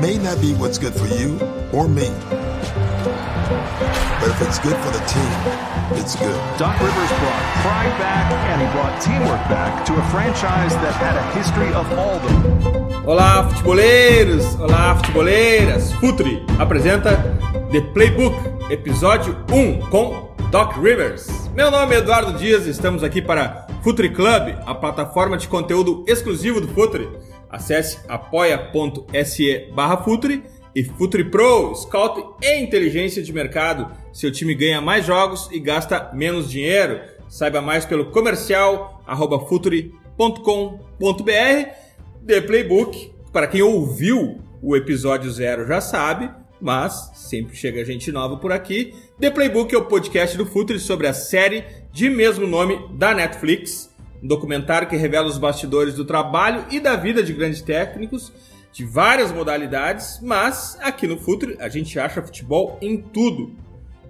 May not be what's good for you or me. But if it's good for the team, it's good. Doc Rivers brought pride back and he brought teamwork back to a franchise that had a history of all them. Olá, futeboleiros! Olá, futeboleiras! Futuri apresenta The Playbook, episódio 1, com Doc Rivers. Meu nome é Eduardo Dias e estamos aqui para Futuri Club, a plataforma de conteúdo exclusivo do Futuri. Acesse apoia.se barra e Futuri Pro, Scout e inteligência de mercado. Seu time ganha mais jogos e gasta menos dinheiro. Saiba mais pelo comercial arroba. The Playbook, para quem ouviu o episódio zero já sabe, mas sempre chega gente nova por aqui. The Playbook é o podcast do Futuri sobre a série de mesmo nome da Netflix, um documentário que revela os bastidores do trabalho e da vida de grandes técnicos de várias modalidades, mas aqui no Futuri a gente acha futebol em tudo.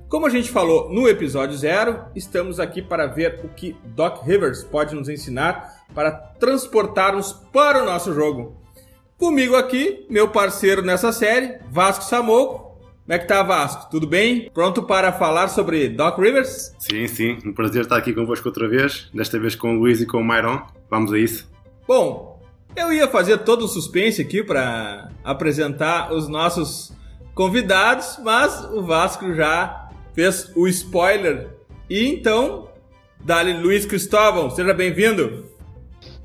Como a gente falou no episódio zero, estamos aqui para ver o que Doc Rivers pode nos ensinar para transportarmos para o nosso jogo. Comigo aqui, meu parceiro nessa série, Vasco Samoco. Como é que tá, Vasco? Tudo bem? Pronto para falar sobre Doc Rivers? Sim, sim. Um prazer estar aqui convosco outra vez. Desta vez com o Luís e com o Myron. Vamos a isso. Bom, eu ia fazer todo o suspense aqui para apresentar os nossos convidados, mas o Vasco já fez o spoiler. E então, dali Luiz Cristóvão, seja bem-vindo.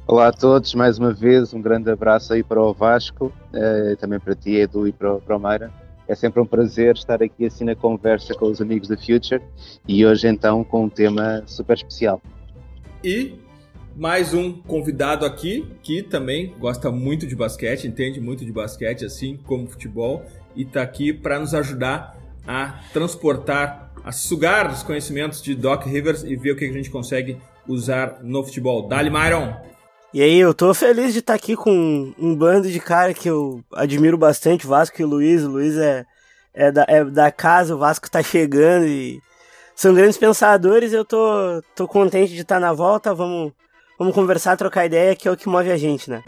Olá a todos, mais uma vez um grande abraço aí para o Vasco, eh, também para ti, Edu, e para, o- para o Mayra. É sempre um prazer estar aqui assim na conversa com os amigos da Future e hoje então com um tema super especial. E mais um convidado aqui que também gosta muito de basquete, entende muito de basquete, assim como futebol, e está aqui para nos ajudar a transportar, a sugar os conhecimentos de Doc Rivers e ver o que a gente consegue usar no futebol. Dali, Myron! E aí, eu tô feliz de estar aqui com um bando de cara que eu admiro bastante, Vasco e Luiz. O Luiz é, é, da, é da casa, o Vasco tá chegando e são grandes pensadores. Eu tô, tô contente de estar na volta. Vamos, vamos conversar, trocar ideia, que é o que move a gente, né?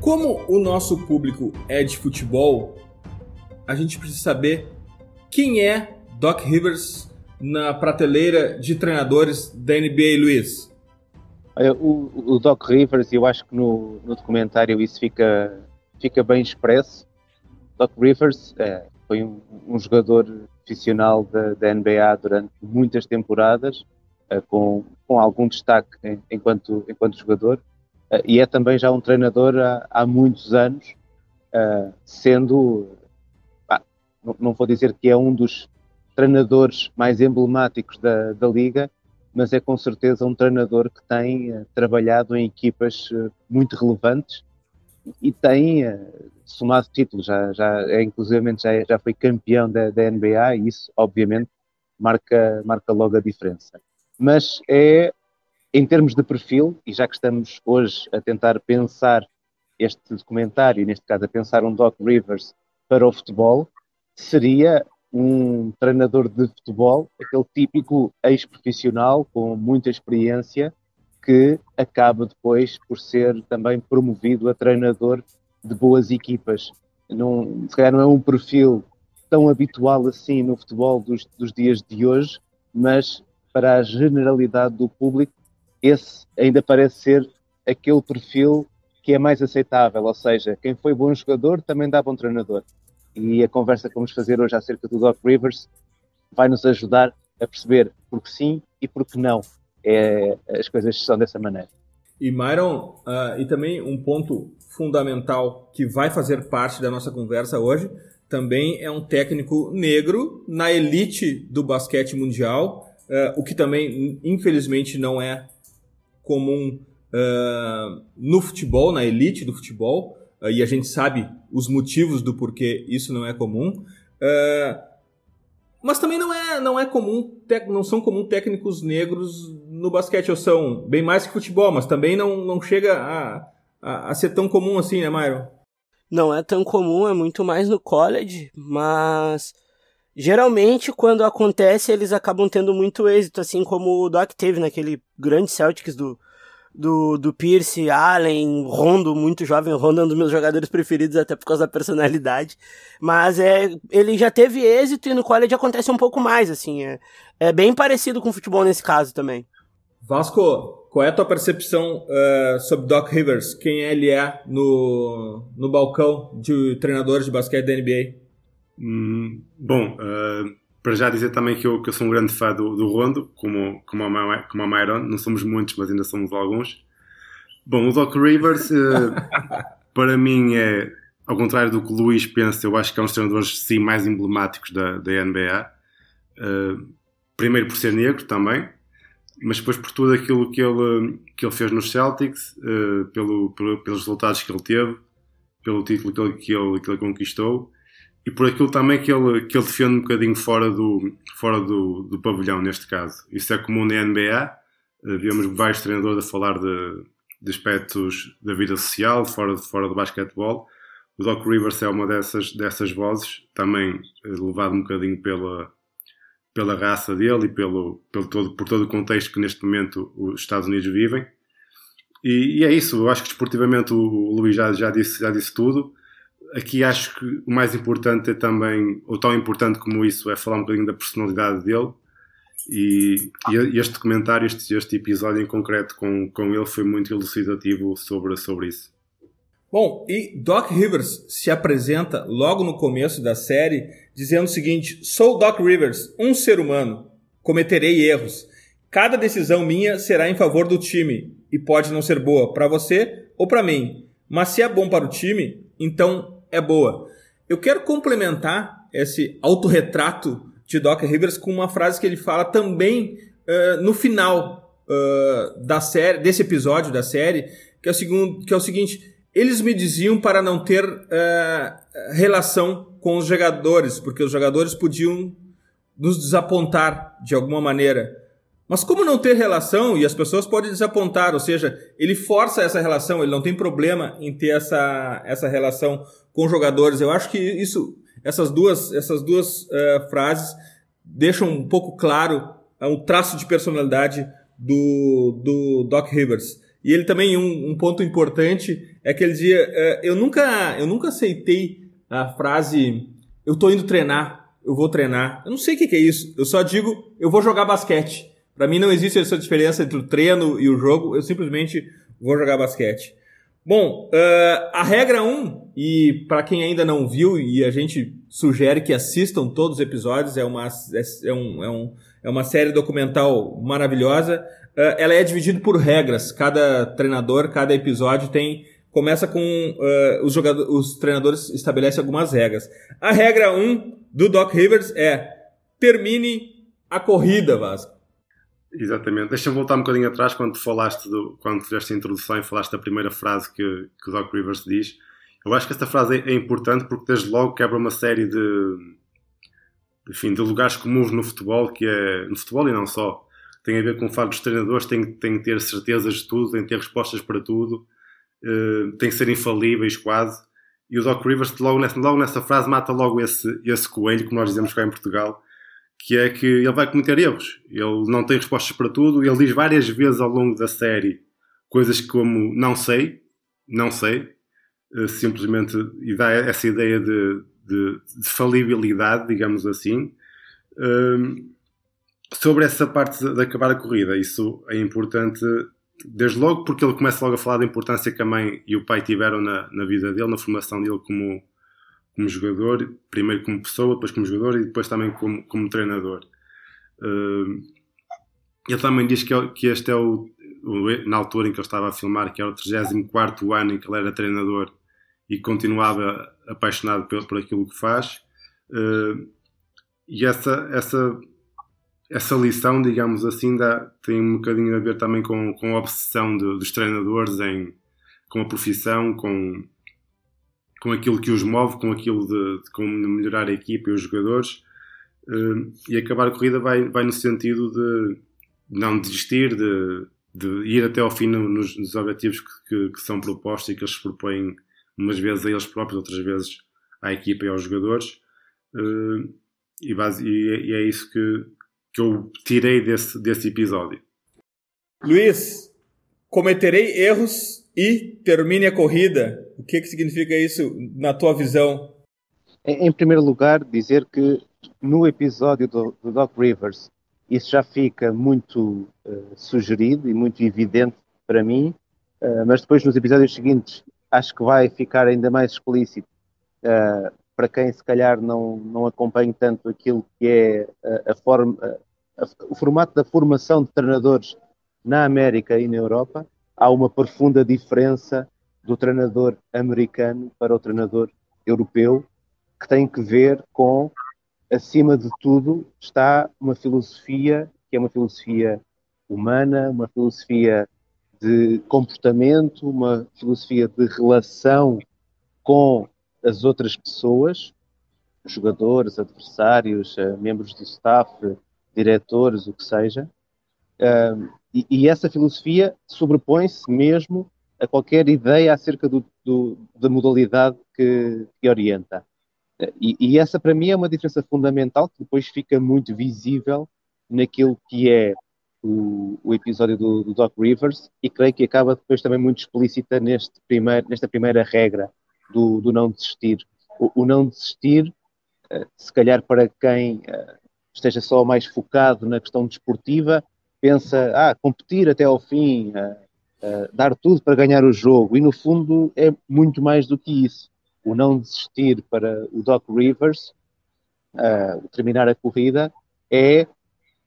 Como o nosso público é de futebol, a gente precisa saber quem é Doc Rivers na prateleira de treinadores da NBA, Luiz. O, o Doc Rivers, eu acho que no, no documentário isso fica, fica bem expresso. Doc Rivers eh, foi um, um jogador profissional da, da NBA durante muitas temporadas, eh, com, com algum destaque enquanto, enquanto jogador, eh, e é também já um treinador há, há muitos anos, sendo, pá, não, não vou dizer que é um dos treinadores mais emblemáticos da, da liga, mas é com certeza um treinador que tem eh, trabalhado em equipas eh, muito relevantes e tem eh, somado títulos, já, já, é, inclusivamente já, é- já foi campeão da, da NBA e isso obviamente marca, marca logo a diferença. Mas é, em termos de perfil, e já que estamos hoje a tentar pensar este documentário, neste caso a pensar um Doc Rivers para o futebol, seria um treinador de futebol, aquele típico ex-profissional com muita experiência, que acaba depois por ser também promovido a treinador de boas equipas. Não, se calhar não é um perfil tão habitual assim no futebol dos, dos dias de hoje, mas para a generalidade do público, esse ainda parece ser aquele perfil que é mais aceitável, ou seja, quem foi bom jogador também dá bom treinador. E a conversa que vamos fazer hoje acerca do Doc Rivers vai nos ajudar a perceber por que sim e por que não é, as coisas são dessa maneira. E Myron, ah, e também um ponto fundamental que vai fazer parte da nossa conversa hoje, também é um técnico negro na elite do basquete mundial, ah, o que também, infelizmente, não é comum ah, no futebol, na elite do futebol, e a gente sabe os motivos do porquê isso não é comum. Ah, mas também não é, não é comum, não são comum técnicos negros no basquete, ou são bem mais que futebol, mas também não, não chega a, a, a ser tão comum assim, né, Myron? não é tão comum, é muito mais no college, mas geralmente quando acontece eles acabam tendo muito êxito, assim como o Doc teve naquele grande Celtics do, do, do Pierce, Allen, Rondo, muito jovem, Rondo é um dos meus jogadores preferidos até por causa da personalidade, mas é, ele já teve êxito e no college acontece um pouco mais, assim, é, é bem parecido com o futebol nesse caso também. Vasco, qual é a tua percepção uh, sobre Doc Rivers? Quem ele é no, no balcão de treinadores de basquete da NBA? Hum, bom, uh, para já dizer também que eu, que eu sou um grande fã do, do Rondo, como, como, a, como a Myron. Não somos muitos, mas ainda somos alguns. Bom, o Doc Rivers, uh, para mim, é, ao contrário do que o Luís pensa, eu acho que é um dos treinadores, sim, mais emblemáticos da, da NBA. primeiro por ser negro também mas depois por tudo aquilo que ele, que ele fez nos Celtics, pelo, pelo, pelos resultados que ele teve, pelo título que ele, que ele, que ele conquistou e por aquilo também que ele, que ele defende um bocadinho fora do, fora do, do pavilhão, neste caso. Isso é comum na NBA, uh, vemos vários treinadores a falar de, de aspectos da vida social, fora, fora do basquetebol. O Doc Rivers é uma dessas, dessas vozes, também eh, levado um bocadinho pela, pela raça dele e pelo, pelo todo, por todo o contexto que neste momento os Estados Unidos vivem. E, e é isso, eu acho que desportivamente o, o Luís já, já, disse, já disse tudo. Aqui acho que o mais importante é também, ou tão importante como isso, é falar um bocadinho da personalidade dele. E, e este comentário, este, este episódio em concreto com, com ele foi muito elucidativo sobre, sobre isso. Bom, e Doc Rivers se apresenta logo no começo da série dizendo o seguinte: Sou Doc Rivers, um ser humano. Cometerei erros. Cada decisão minha será em favor do time e pode não ser boa para você ou para mim, mas se é bom para o time, então é boa. Eu quero complementar esse autorretrato de Doc Rivers com uma frase que ele fala também uh, no final uh, da série, desse episódio da série, que é o, segundo, que é o seguinte: eles me diziam para não ter uh, relação com os jogadores, porque os jogadores podiam nos desapontar de alguma maneira. Mas como não ter relação e as pessoas podem desapontar, ou seja, ele força essa relação, ele não tem problema em ter essa, essa relação com jogadores. Eu acho que isso, essas duas, essas duas uh, frases deixam um pouco claro uh, um traço de personalidade do, do Doc Rivers. E ele também, um, um ponto importante, é que ele dizia, uh, eu, nunca, eu nunca aceitei a frase, eu tô indo treinar, eu vou treinar. Eu não sei o que, que é isso, eu só digo, eu vou jogar basquete. Para mim não existe essa diferença entre o treino e o jogo, eu simplesmente vou jogar basquete. Bom, uh, a regra 1, e para quem ainda não viu, e a gente sugere que assistam todos os episódios, é uma, é, é um, é um, é uma série documental maravilhosa. Uh, ela é dividida por regras. Cada treinador, cada episódio tem. Começa com uh, os, jogadores, os treinadores estabelecem algumas regras. A regra 1 do Doc Rivers é termine a corrida, Vasco. Exatamente. Deixa-me voltar um bocadinho atrás quando falaste do, quando fizeste a introdução e falaste da primeira frase que, que o Doc Rivers diz. Eu acho que esta frase é, é importante porque desde logo quebra uma série de, enfim, de lugares comuns no futebol, que é no futebol e não só, tem a ver com o facto dos treinadores têm, têm que ter certezas de tudo, têm que ter respostas para tudo, uh, têm que ser infalíveis quase. E o Doc Rivers, logo nessa, logo nessa frase, mata logo esse, esse coelho, como nós dizemos cá em Portugal, que é que ele vai cometer erros. Ele não tem respostas para tudo. Ele diz várias vezes ao longo da série coisas como não sei, não sei, uh, simplesmente, e dá essa ideia de, de, de falibilidade, digamos assim. Uh, sobre essa parte de acabar a corrida, isso é importante desde logo porque ele começa logo a falar da importância que a mãe e o pai tiveram na, na vida dele, na formação dele como, como jogador, primeiro como pessoa, depois como jogador e depois também como, como treinador. Uh, ele também diz que, que este é o, o, na altura em que ele estava a filmar, que era o 34 ano em que ele era treinador e continuava apaixonado por, por aquilo que faz. Uh, e essa, essa essa lição, digamos assim, dá, tem um bocadinho a ver também com, com a obsessão de, dos treinadores em, com a profissão, com, com aquilo que os move, com aquilo de, de como melhorar a equipa e os jogadores. Uh, e acabar a corrida vai, vai no sentido de não desistir, de, de ir até ao fim nos, nos objetivos que, que, que, são propostos e que eles propõem umas vezes a eles próprios, outras vezes à equipa e aos jogadores. Uh, e, base, e, e, é isso que, que eu tirei desse, desse episódio. Luiz, cometerei erros e termine a corrida. O que, que significa isso na tua visão? Em primeiro lugar, dizer que no episódio do, do Doc Rivers isso já fica muito uh, sugerido e muito evidente para mim, uh, mas depois nos episódios seguintes acho que vai ficar ainda mais explícito uh, para quem se calhar não, não acompanha tanto aquilo que é a, a forma, a, o formato da formação de treinadores na América e na Europa, há uma profunda diferença do treinador americano para o treinador europeu, que tem que ver com, acima de tudo, está uma filosofia que é uma filosofia humana, uma filosofia de comportamento, uma filosofia de relação com as outras pessoas, jogadores, adversários, eh, membros do staff, diretores, o que seja. E, e, essa filosofia sobrepõe-se mesmo a qualquer ideia acerca do, do, da modalidade que, que orienta. E, e, essa, para mim, é uma diferença fundamental que depois fica muito visível naquilo que é o, o episódio do, do, Doc Rivers e creio que acaba depois também muito explícita neste nesta primeira regra do, do não desistir. O, o, não desistir, uh, se calhar para quem uh, esteja só mais focado na questão desportiva, pensa, ah, competir até ao fim, uh, dar tudo para ganhar o jogo, e no fundo é muito mais do que isso. O não desistir para o Doc Rivers, terminar a corrida, é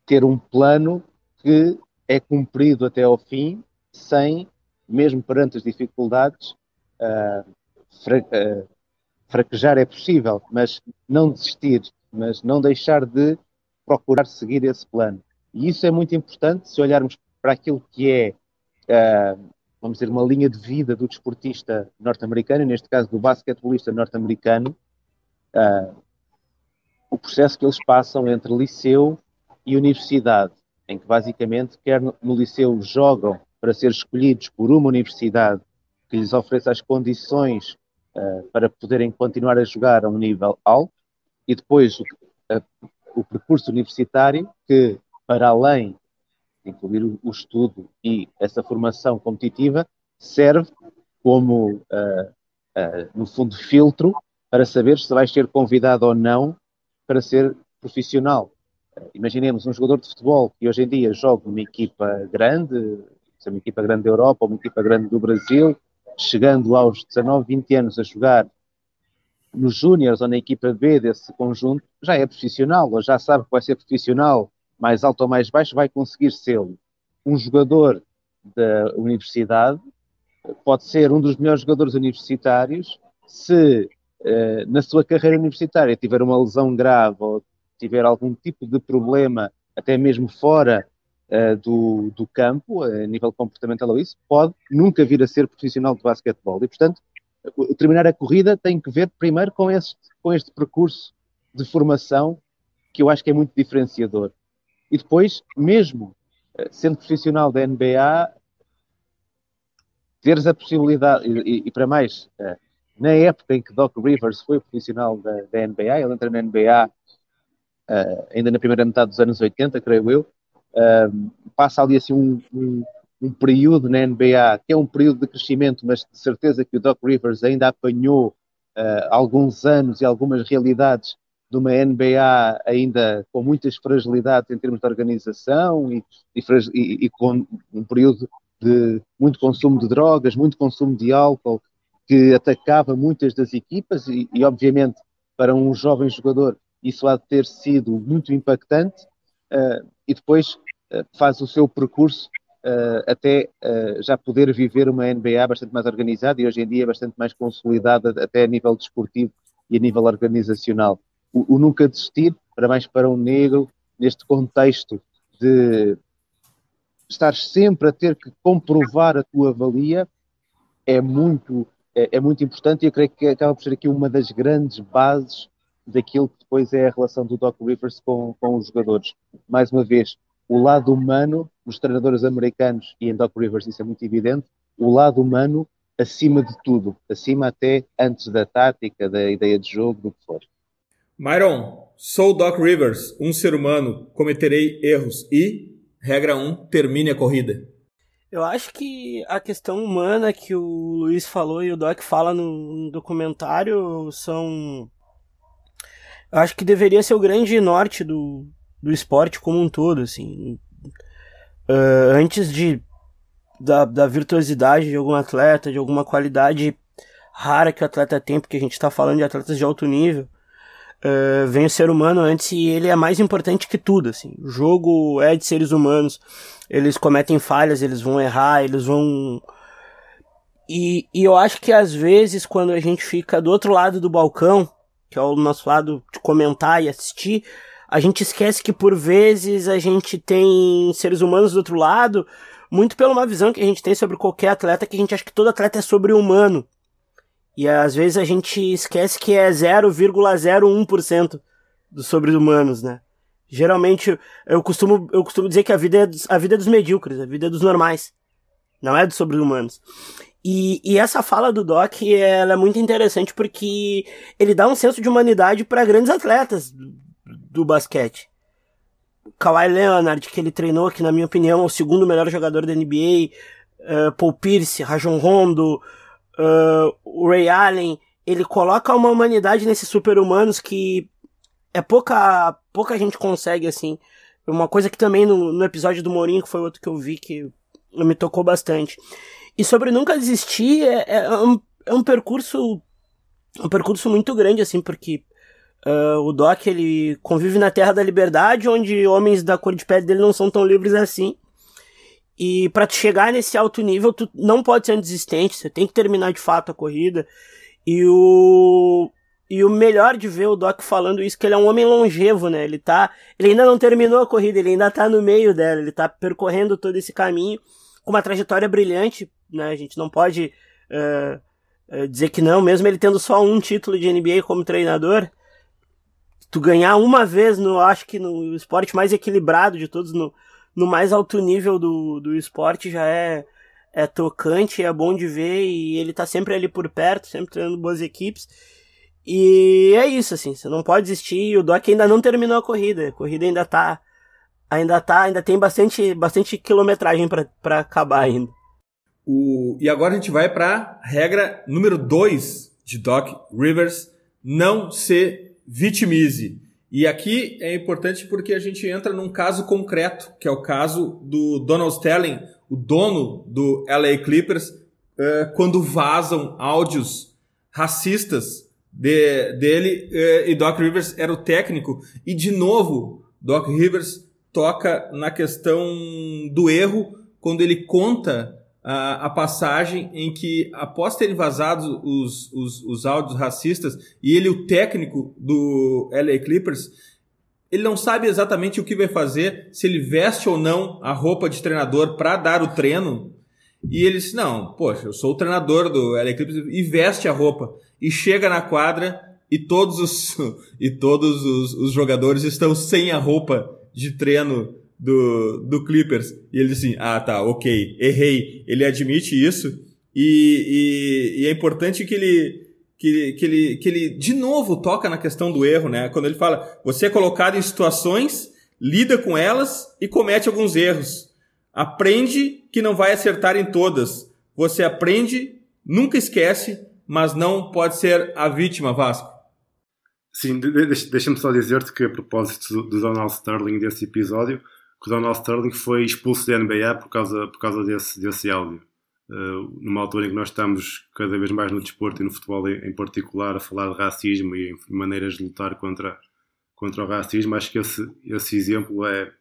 ter um plano que é cumprido até ao fim, sem, mesmo perante as dificuldades, fra fraquejar é possível, mas não desistir, mas não deixar de procurar seguir esse plano. E isso é muito importante se olharmos para aquilo que é, uh, vamos dizer, uma linha de vida do desportista norte-americano, neste caso do basquetebolista norte-americano, uh, o processo que eles passam entre liceu e universidade, em que basicamente, quer no, liceu jogam para ser escolhidos por uma universidade que lhes ofereça as condições uh, para poderem continuar a jogar a um nível alto, e depois o, o percurso universitário, que para além de incluir o, estudo e essa formação competitiva, serve como, uh, no fundo, filtro para saber se vais ser convidado ou não para ser profissional. Imaginemos um jogador de futebol que hoje em dia joga numa equipa grande, seja uma equipa grande da Europa ou uma equipa grande do Brasil, chegando aos 19, 20 anos a jogar nos Júniors ou na equipa B desse conjunto, já é profissional, ou já sabe que vai ser profissional, mais alto ou mais baixo, vai conseguir ser um jogador da universidade, pode ser um dos melhores jogadores universitários, se eh, na sua carreira universitária tiver uma lesão grave ou tiver algum tipo de problema, até mesmo fora uh, do, do campo, a nível comportamental ou isso, pode nunca vir a ser profissional de basquetebol. E, portanto, terminar a corrida tem que ver primeiro com este, com este percurso de formação que eu acho que é muito diferenciador. E depois, mesmo uh, sendo profissional da NBA, teres a possibilidade, e, e para mais, uh, na época em que Doc Rivers foi profissional da, da NBA, ele entra na NBA uh, ainda na primeira metade dos anos 80, creio eu, uh, passa ali assim um, um, um, período na NBA, que é um período de crescimento, mas de certeza que o Doc Rivers ainda apanhou uh, alguns anos e algumas realidades de uma NBA ainda com muitas fragilidades em termos de organização e, e, e, com um período de muito consumo de drogas, muito consumo de álcool, que atacava muitas das equipas e, e, obviamente, para um jovem jogador isso há de ter sido muito impactante uh, e depois uh, faz o seu percurso uh, até já poder viver uma NBA bastante mais organizada e hoje em dia bastante mais consolidada até a nível desportivo e a nível organizacional. O, o nunca desistir, para mais para um negro, neste contexto de estar sempre a ter que comprovar a tua valia, é muito, é, é muito importante e eu creio que acaba por ser aqui uma das grandes bases daquilo que depois é a relação do Doc Rivers com, com os jogadores. Mais uma vez, o lado humano, os treinadores americanos, e em Doc Rivers isso é muito evidente, o lado humano acima de tudo, acima até antes da tática, da ideia de jogo, do que for. Myron, sou Doc Rivers, um ser humano, cometerei erros e, regra 1, termine a corrida. Eu acho que a questão humana que o Luiz falou e o Doc fala no documentário são. Eu acho que deveria ser o grande norte do, do esporte como um todo, assim. Uh, antes de da, da virtuosidade de algum atleta, de alguma qualidade rara que o atleta tem, porque a gente está falando de atletas de alto nível, uh, vem o ser humano antes e ele é mais importante que tudo, assim. O jogo é de seres humanos, eles cometem falhas, eles vão errar, eles vão... E, e eu acho que às vezes quando a gente fica do outro lado do balcão, que é o nosso lado de comentar e assistir, a gente esquece que por vezes a gente tem seres humanos do outro lado, muito pela uma visão que a gente tem sobre qualquer atleta, que a gente acha que todo atleta é sobre-humano. E às vezes a gente esquece que é 0,01% dos sobre-humanos, né? Geralmente eu costumo, eu costumo dizer que a vida, é dos, a vida é dos medíocres, a vida é dos normais. Não é dos sobre-humanos. E, e, essa fala do Doc ela é muito interessante porque ele dá um senso de humanidade para grandes atletas do, do basquete. Kawhi Leonard, que ele treinou, que na minha opinião é o segundo melhor jogador da NBA, uh, Paul Pierce, Rajon Rondo, uh, o Ray Allen, ele coloca uma humanidade nesses super-humanos que é pouca, pouca gente consegue, assim. Uma coisa que também no, no episódio do Mourinho, que foi outro que eu vi, que me tocou bastante. E sobre nunca desistir, é, é, um, é um percurso um percurso muito grande, assim, porque Uh, o Doc ele convive na Terra da Liberdade, onde homens da cor de pele dele não são tão livres assim. E para chegar nesse alto nível, tu não pode ser um desistente, você tem que terminar de fato a corrida. E o e o melhor de ver o Doc falando isso que ele é um homem longevo, né? Ele tá, ele ainda não terminou a corrida, ele ainda tá no meio dela, ele tá percorrendo todo esse caminho com uma trajetória brilhante, né? A gente não pode uh, dizer que não, mesmo ele tendo só um título de NBA como treinador, tu ganhar uma vez no, acho que no esporte mais equilibrado de todos, no, no mais alto nível do, do esporte já é, é tocante, é bom de ver e ele tá sempre ali por perto, sempre treinando boas equipes. E é isso, assim, você não pode desistir. O Doc ainda não terminou a corrida, a corrida ainda tá, ainda tá, ainda tem bastante, bastante quilometragem para acabar ainda. O, e agora a gente vai para regra número 2 de Doc Rivers, não se vitimize. E aqui é importante porque a gente entra num caso concreto, que é o caso do Donald Sterling, o dono do LA Clippers, uh, quando vazam áudios racistas de, dele uh, e Doc Rivers era o técnico. E de novo, Doc Rivers toca na questão do erro quando ele conta a, passagem em que, após terem vazado os, os, os áudios racistas, e ele, o técnico do LA Clippers, ele não sabe exatamente o que vai fazer, se ele veste ou não a roupa de treinador para dar o treino. E ele disse: Não, poxa, eu sou o treinador do LA Clippers e veste a roupa. E chega na quadra e todos os, e todos os, os jogadores estão sem a roupa de treino do, do Clippers. E ele disse assim, ah tá, ok, errei. Ele admite isso e, e, e é importante que ele, que, que, ele, que ele de novo toca na questão do erro, né? Quando ele fala, você é colocado em situações, lida com elas e comete alguns erros. Aprende que não vai acertar em todas. Você aprende, nunca esquece, mas não pode ser a vítima, Vasco. Sim, deixa-me só dizer-te que a propósito do Donald Sterling desse episódio, que o Donald Sterling foi expulso da NBA por causa, por causa desse, desse áudio. Uh, numa altura em que nós estamos cada vez mais no desporto e no futebol em, particular a falar de racismo e maneiras de lutar contra, contra o racismo, acho que esse, esse exemplo é,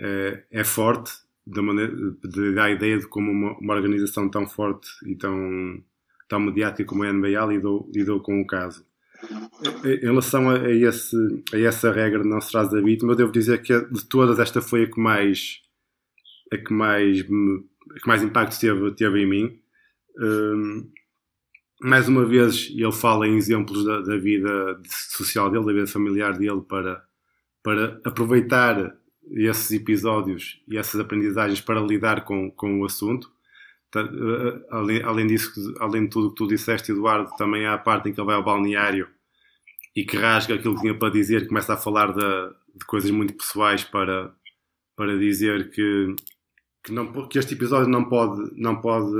é, é forte da, maneira, de, da ideia de como uma, uma, organização tão forte e tão, tão mediática como a NBA lidou, lidou com o caso. Em relação a, esse, a essa regra de não se traz da vítima, eu devo dizer que de todas esta foi a que mais a que mais, a que mais impacto teve, teve em mim. Um, mais uma vez, ele fala em exemplos da, da, vida social dele, da vida familiar dele, para, para aproveitar esses episódios e essas aprendizagens para lidar com, com o assunto. Além, além disso, além de tudo que tu disseste, Eduardo, também há a parte em que ele vai ao balneário e que rasga aquilo que tinha para dizer, começa a falar de, de coisas muito pessoais para, para dizer que, que, não, que este episódio não pode, não pode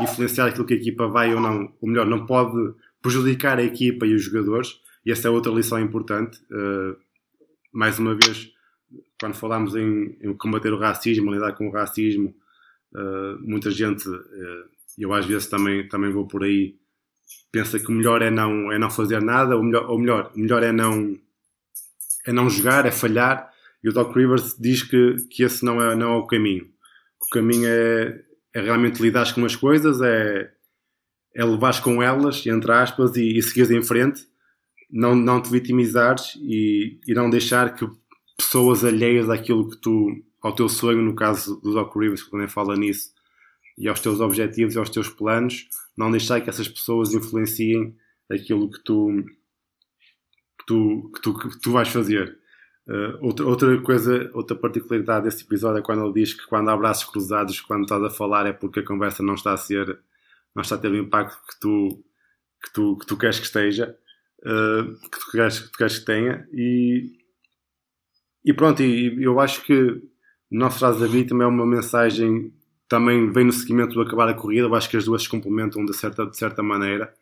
influenciar aquilo que a equipa vai ou não, ou melhor, não pode prejudicar a equipa e os jogadores, e essa é outra lição importante. Uh, mais uma vez, quando falamos em, em, combater o racismo, lidar com o racismo, uh, muita gente, uh, eu às vezes também, também vou por aí, pensa que o melhor é não, é não fazer nada, ou melhor, ou melhor, o melhor é não, é não jogar, é falhar, e o Doc Rivers diz que, que esse não é, não é o caminho. O caminho é, é realmente lidar com as coisas, é, é levar com elas, entre aspas, e, e em frente, não, não te vitimizares e, e não deixar que pessoas alheias àquilo que tu, ao teu sonho, no caso do Doc Rivers, que também fala nisso, e aos teus objetivos e aos teus planos, não deixar que essas pessoas influenciem aquilo que tu, que tu, que tu, que tu vais fazer. Uh, outra, outra coisa, outra particularidade desse episódio é quando ele diz que quando há braços cruzados, quando estás a falar, é porque a conversa não está a ser, não está a ter o impacto que tu, que tu, que tu queres que esteja, uh, que, tu queres, que tu queres que tenha. E, e pronto, e, eu acho que o nosso Traz Vida também é uma mensagem, também vem no seguimento do acabar a corrida. Eu acho que as duas se complementam de certa, de certa maneira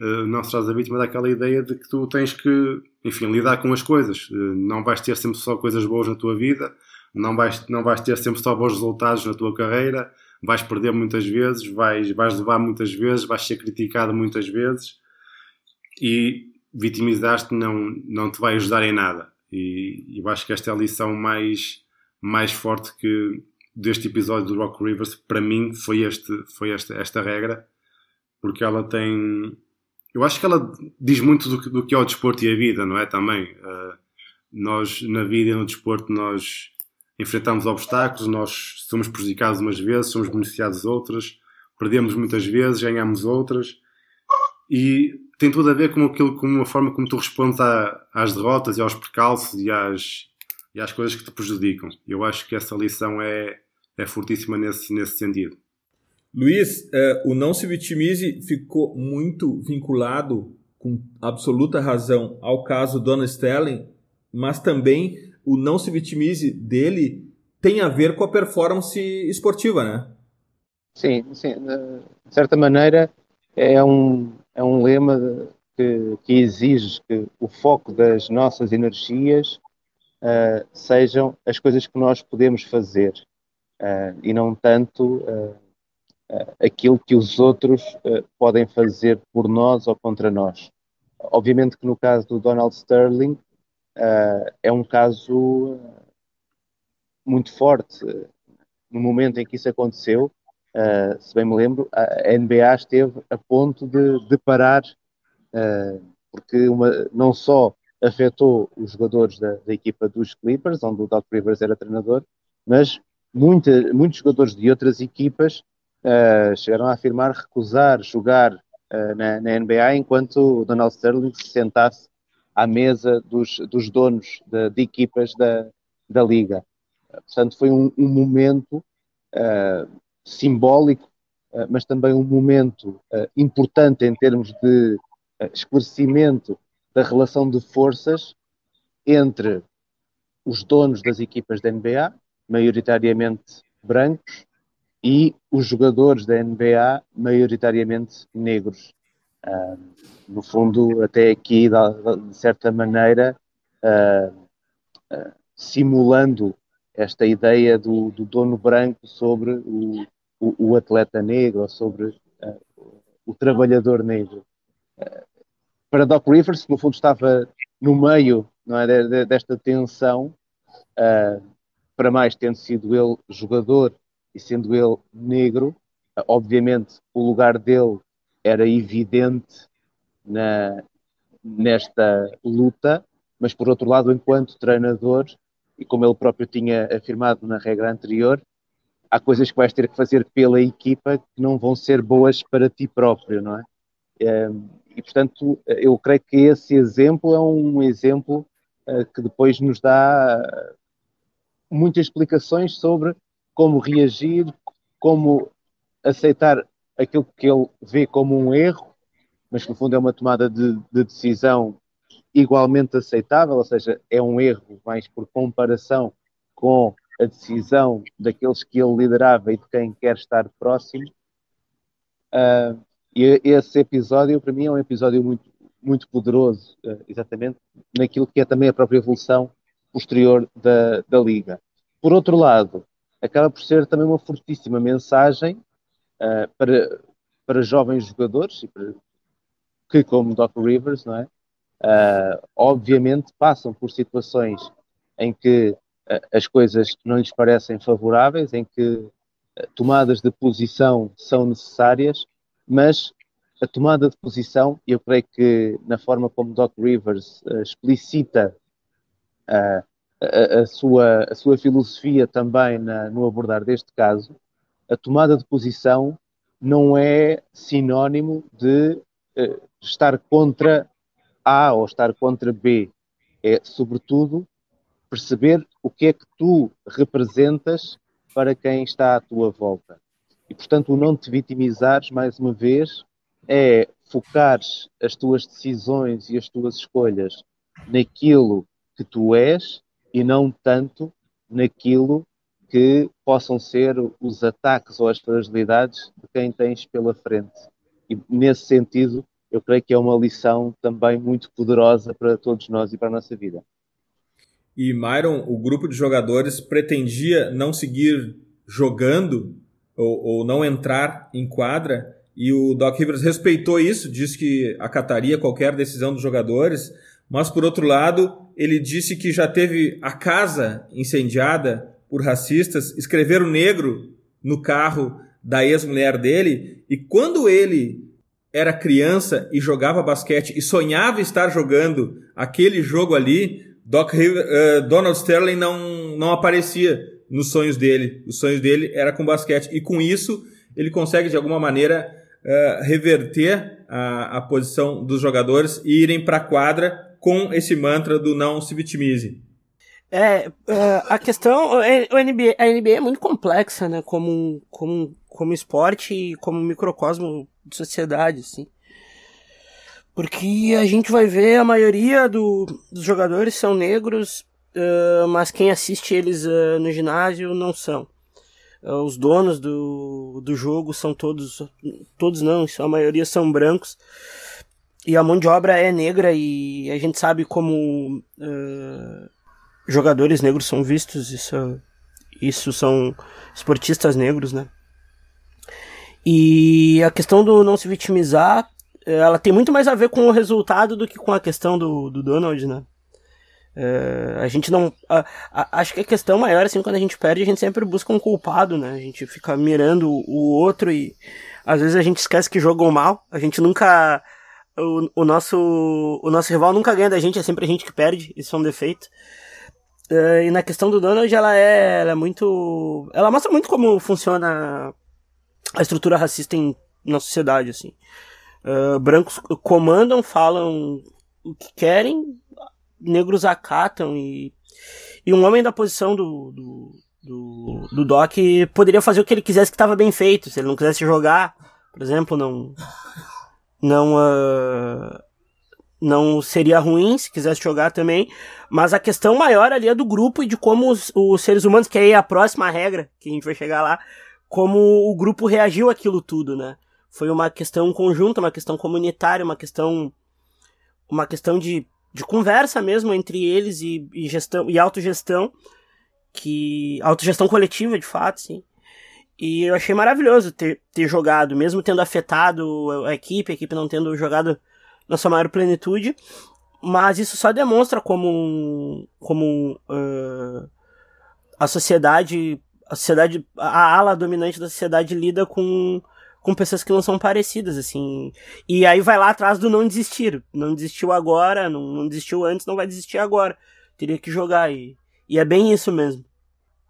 uh, não serás a vítima daquela ideia de que tu tens que, enfim, lidar com as coisas. Uh, não vais ter sempre só coisas boas na tua vida, não vais, não vais ter sempre só bons resultados na tua carreira, vais perder muitas vezes, vais, vais levar muitas vezes, vais ser criticado muitas vezes e vitimizar-te não, não te vai ajudar em nada. E, e eu acho que esta é a lição mais, mais forte que deste episódio do Rock Rivers, para mim, foi, este, foi esta, esta regra, porque ela tem eu acho que ela diz muito do, do que é o desporto e a vida, não é? Também. Uh, nós, na vida e no desporto, nós enfrentamos obstáculos, nós somos prejudicados umas vezes, somos beneficiados outras, perdemos muitas vezes, ganhamos outras. E tem tudo a ver com aquilo, com a forma como tu respondes à, às derrotas e aos percalços e às, e às coisas que te prejudicam. Eu acho que essa lição é, é fortíssima nesse, nesse sentido. Luiz, uh, o Não Se Vitimize ficou muito vinculado, com absoluta razão, ao caso Donna Sterling, mas também o Não Se Vitimize dele tem a ver com a performance esportiva, né? Sim, sim. De certa maneira, é um, é um lema que, que exige que o foco das nossas energias uh, sejam as coisas que nós podemos fazer uh, e não tanto uh, uh, aquilo que os outros uh, podem fazer por nós ou contra nós. Obviamente que no caso do Donald Sterling uh, é um caso muito forte. No momento em que isso aconteceu, se bem me lembro, a NBA esteve a ponto de, de parar, porque uma, não só afetou os jogadores da, da, equipa dos Clippers, onde o Doc Rivers era treinador, mas muita, muitos jogadores de outras equipas uh, chegaram a afirmar recusar jogar uh, na, na, NBA enquanto o Donald Sterling se sentasse à mesa dos, dos donos de, de, equipas da, da liga. Portanto, foi um, um momento uh, simbólico, mas também um momento importante em termos de esclarecimento da relação de forças entre os donos das equipas da NBA, maioritariamente brancos, e os jogadores da NBA maioritariamente negros. Uh, no fundo, até aqui, de, certa maneira, uh, uh, simulando esta ideia do, do, dono branco sobre o, o, o atleta negro, sobre o trabalhador negro. Para Doc Rivers, que no fundo estava no meio não é, de, de, desta tensão, para mais tendo sido ele jogador e sendo ele negro, obviamente o lugar dele era evidente na, nesta luta, mas por outro lado, enquanto treinador, e como ele próprio tinha afirmado na regra anterior, há coisas que vais ter que fazer pela equipa que não vão ser boas para ti próprio, não é? Ehm, e portanto, eu creio que esse exemplo é um exemplo eh, que depois nos dá muitas explicações sobre como reagir, como aceitar aquilo que ele vê como um erro, mas que no fundo é uma tomada de, de decisão igualmente aceitável, ou seja, é um erro mais por comparação com a decisão daqueles que ele liderava e de quem quer estar próximo. Uh, e esse episódio, para mim, é um episódio muito, muito poderoso, uh, exatamente naquilo que é também a própria evolução posterior da, da Liga. Por outro lado, acaba por ser também uma fortíssima mensagem uh, para, para jovens jogadores, para, que, como Doc Rivers, não é? Uh, obviamente passam por situações em que uh, as coisas não lhes parecem favoráveis, em que tomadas de posição são necessárias, mas a tomada de posição, eu creio que na forma como Doc Rivers explicita a, a, sua, a sua filosofia também na, no abordar deste caso, a tomada de posição não é sinónimo de estar contra A ou estar contra B. É, sobretudo, perceber o que é que tu representas para quem está à tua volta. E, portanto, o não te vitimizares, mais uma vez, é focares as tuas decisões e as tuas escolhas naquilo que tu és e não tanto naquilo que possam ser os ataques ou as fragilidades de quem tens pela frente. E, nesse sentido, eu creio que é uma lição também muito poderosa para todos nós e para a nossa vida. E Myron, o grupo de jogadores pretendia não seguir jogando ou, ou não entrar em quadra, e o Doc Rivers respeitou isso, disse que acataria qualquer decisão dos jogadores, mas por outro lado, ele disse que já teve a casa incendiada por racistas, escreveram negro no carro da ex-mulher dele, e quando ele era criança e jogava basquete e sonhava estar jogando aquele jogo ali, Doc uh, Donald Sterling não, não aparecia nos sonhos dele. Os sonhos dele era com basquete. E com isso, ele consegue, de alguma maneira, uh, reverter a, a posição dos jogadores e irem para a quadra com esse mantra do não se vitimize. É, uh, a questão, o NBA, a NBA é muito complexa, né, como, como, como esporte e como microcosmo de sociedade, assim. Porque a gente vai ver a maioria do, dos jogadores são negros, uh, mas quem assiste eles uh, no ginásio não são. Uh, os donos do, do jogo são todos, todos não, a maioria são brancos. E a mão de obra é negra e a gente sabe como jogadores negros são vistos, isso, isso são esportistas negros, né? E a questão do não se vitimizar, ela tem muito mais a ver com o resultado do que com a questão do, do Donald, né? É, a gente não. Acho que a questão maior, assim, quando a gente perde, a gente sempre busca um culpado, né? A gente fica mirando o outro e às vezes a gente esquece que jogou mal. A gente nunca. O, o, nosso, o nosso rival nunca ganha da gente, é sempre a gente que perde. Isso é um defeito. É, e na questão do Donald, ela é, ela é muito. Ela mostra muito como funciona a estrutura racista em, na sociedade, assim. Uh, brancos comandam, falam o que querem, negros acatam e, e um homem da posição do, do, do, do Doc poderia fazer o que ele quisesse que estava bem feito. Se ele não quisesse jogar, por exemplo, não não uh, não seria ruim se quisesse jogar também. Mas a questão maior ali é do grupo e de como os, os seres humanos, que aí é a próxima regra, que a gente vai chegar lá, como o grupo reagiu àquilo tudo, né? Foi uma questão conjunta, uma questão comunitária, uma questão uma questão de, de conversa mesmo entre eles e, e gestão e autogestão que autogestão coletiva de fato, sim. E eu achei maravilhoso ter, ter jogado, mesmo tendo afetado a equipe, a equipe não tendo jogado na sua maior plenitude, mas isso só demonstra como como uh, a sociedade a sociedade, a ala dominante da sociedade lida com, com pessoas que não são parecidas, assim. E aí vai lá atrás do não desistir. Não desistiu agora, não, não desistiu antes, não vai desistir agora. Teria que jogar. E, e é bem isso mesmo.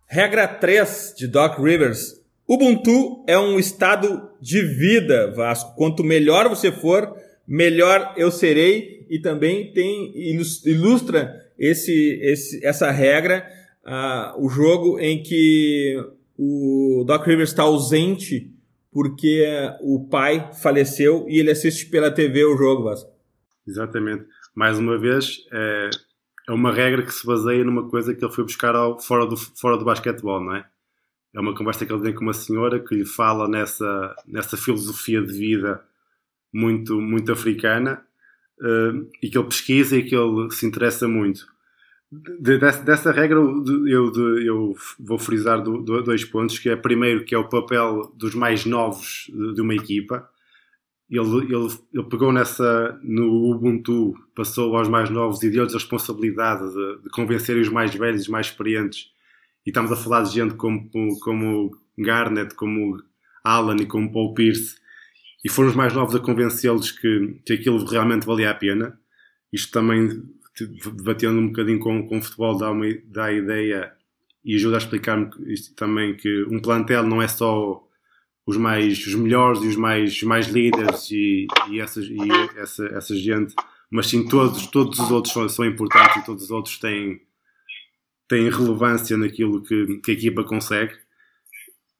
Regra 3 de Doc Rivers. Ubuntu é um estado de vida, Vasco. Quanto melhor você for, melhor eu serei. E também tem ilustra esse, esse, essa regra uh, o jogo em que o Doc Rivers está ausente porque o pai faleceu e ele assiste pela TV o jogo, Vasco. Exatamente. Mais uma vez, é, é uma regra que se baseia numa coisa que ele foi buscar ao, fora, do, fora do basquetebol, não é? É uma conversa que ele tem com uma senhora que lhe fala nessa, nessa filosofia de vida muito, muito africana uh, e que ele pesquisa e que ele se interessa muito. De, dessa, dessa, regra eu, de, eu vou frisar do, do, dois pontos, que é primeiro que é o papel dos mais novos de, de uma equipa. Ele, ele, ele, pegou nessa no Ubuntu, passou aos mais novos e deu-lhes a responsabilidade de, convencer os mais velhos, os mais experientes. E estamos a falar de gente como, como Garnett, como Alan e como Paul Pierce, e foram os mais novos a convencê-los que, que aquilo realmente valia a pena. Isto também, debatendo um bocadinho com, com o futebol, dá, uma, dá a ideia e ajuda a explicar-me também que um plantel não é só os mais os melhores e os mais, mais líderes e, e, essas, e essa, essa gente, mas sim todos, todos os outros são, são importantes e todos os outros têm, têm relevância naquilo que, que a equipa consegue.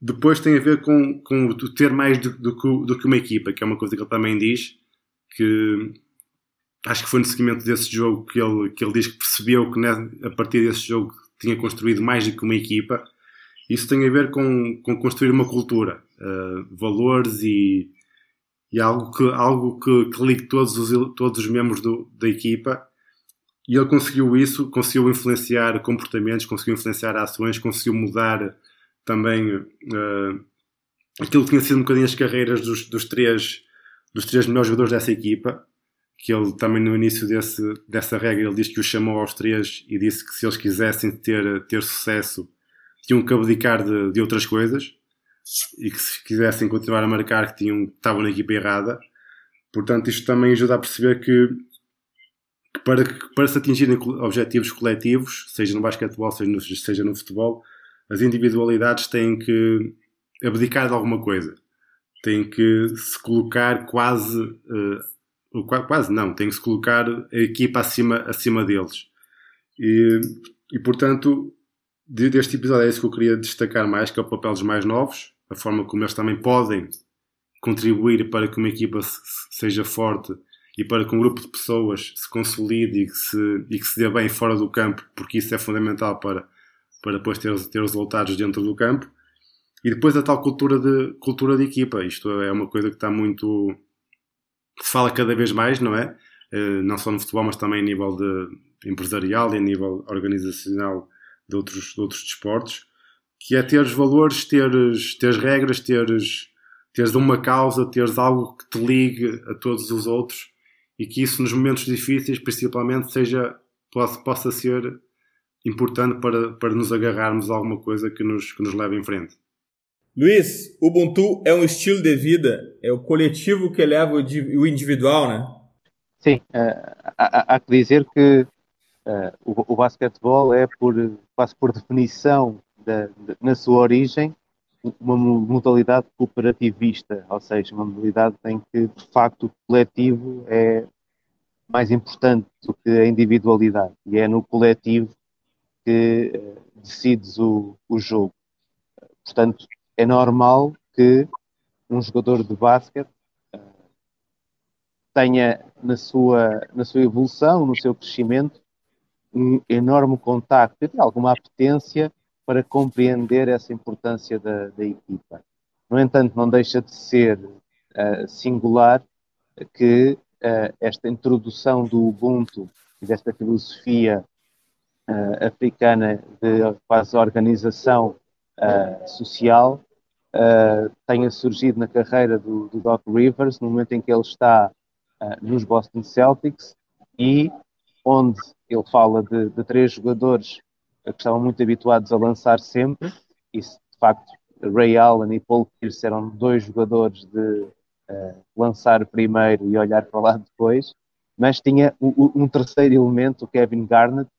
Depois tem a ver com, com ter mais do, do, do, que uma equipa, que é uma coisa que ele também diz, que acho que foi no seguimento desse jogo que ele, que ele diz que percebeu que né, a partir desse jogo tinha construído mais do que uma equipa. Isso tem a ver com, com construir uma cultura, uh, valores e, e algo que, algo que, que ligue todos os, todos os membros do, da equipa. E ele conseguiu isso, conseguiu influenciar comportamentos, conseguiu influenciar ações, conseguiu mudar também uh, aquilo que tinha sido um bocadinho as carreiras dos, dos, três, dos três melhores jogadores dessa equipa, que ele também no início desse, dessa regra ele diz que os chamou aos três e disse que se eles quisessem ter, ter sucesso tinham que abdicar de, de outras coisas e que se quisessem continuar a marcar que tinham, que estavam na equipa errada. Portanto, isto também ajuda a perceber que, para, para se atingirem objetivos coletivos, seja no basquetebol, seja no, seja no futebol, as individualidades têm que abdicar de alguma coisa. Têm que se colocar quase. Uh, quase não, têm que se colocar a equipa acima, acima deles. E, e portanto, deste episódio é isso que eu queria destacar mais, que é o papel dos mais novos, a forma como eles também podem contribuir para que uma equipa seja forte e para que um grupo de pessoas se consolide e que se, e que se dê bem fora do campo, porque isso é fundamental para para depois ter, ter resultados dentro do campo. E depois a tal cultura de, cultura de equipa. Isto é uma coisa que está muito. Se fala cada vez mais, não é? Uh, não só no futebol, mas também a nível de empresarial e a nível organizacional de outros, de outros desportos. Que é teres valores, teres, teres regras, teres, teres uma causa, teres algo que te ligue a todos os outros e que isso nos momentos difíceis, principalmente, seja, possa, possa ser importante para, para nos agarrarmos a alguma coisa que nos, que nos leve em frente. Luiz, Ubuntu é um estilo de vida, é o coletivo que eleva o individual, né? Sim, uh, há, que dizer que uh, o, basquetebol é, por, quase por definição, da, na sua origem, uma modalidade cooperativista, ou seja, uma modalidade em que, de facto, o coletivo é mais importante do que a individualidade. E é no coletivo que uh, decides o, o jogo. Portanto, é normal que um jogador de basquete uh, tenha na sua, na sua evolução, no seu crescimento, um enorme contacto e alguma apetência para compreender essa importância da, da equipa. No entanto, não deixa de ser uh, singular que uh, esta introdução do Ubuntu e desta filosofia uh, africana de quase organização social uh, tenha surgido na carreira do, do, Doc Rivers, no momento em que ele está nos Boston Celtics e onde ele fala de, de, três jogadores que estavam muito habituados a lançar sempre, e de facto Ray Allen e Paul Pierce eram dois jogadores de lançar primeiro e olhar para lá depois, mas tinha um terceiro elemento, o Kevin Garnett,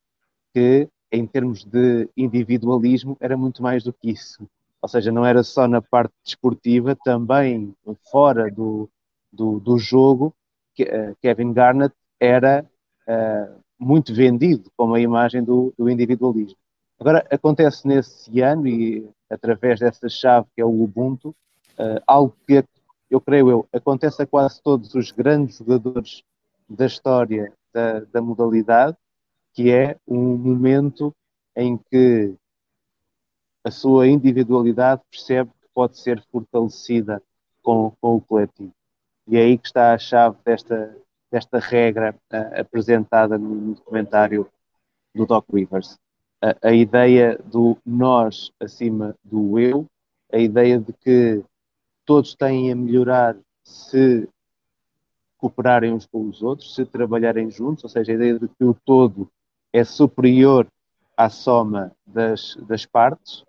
que, em termos de individualismo, era muito mais do que isso. Ou seja, não era só na parte desportiva, também fora do, do, do jogo, uh, Kevin Garnett era uh, muito vendido como a imagem do, do individualismo. Agora, acontece nesse ano, e através dessa chave que é o Ubuntu, uh, algo que eu creio eu, acontece a quase todos os grandes jogadores da história da, da modalidade, que é um momento em que a sua individualidade percebe que pode ser fortalecida com, com o coletivo. E é aí que está a chave desta, desta regra uh, apresentada no, documentário do Doc Rivers. A, a ideia do nós acima do eu, a ideia de que todos têm a melhorar se cooperarem uns com os outros, se trabalharem juntos, ou seja, a ideia de que o todo é superior à soma das, das partes.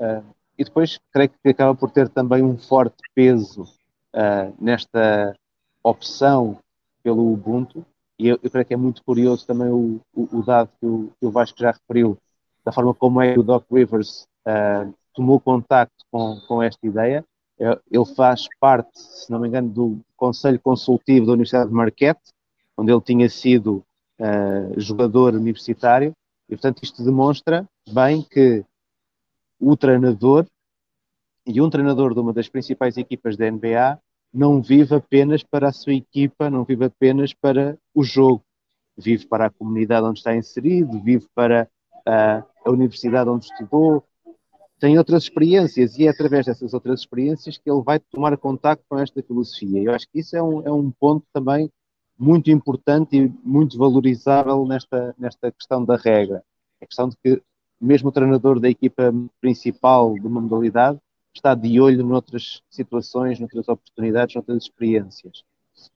Uh, e depois, creio que acaba por ter também um forte peso uh, nesta opção pelo Ubuntu. E eu, eu, creio que é muito curioso também o, o, o dado que o, que o, Vasco já referiu, da forma como é o Doc Rivers uh, tomou contacto com, com esta ideia. É, ele faz parte, se não me engano, do Conselho Consultivo da Universidade de Marquette, onde ele tinha sido uh, jogador universitário, e portanto isto demonstra bem que o treinador e um treinador de uma das principais equipas da NBA não vive apenas para a sua equipa, não vive apenas para o jogo, vive para a comunidade onde está inserido, vive para uh, a universidade onde estudou, tem outras experiências e é através dessas outras experiências que ele vai tomar contato com esta filosofia. Eu acho que isso é um, é um ponto também muito importante e muito valorizável nesta, nesta questão da regra. A questão de que mesmo o treinador da equipa principal de uma modalidade está de olho noutras situações, noutras oportunidades, noutras experiências.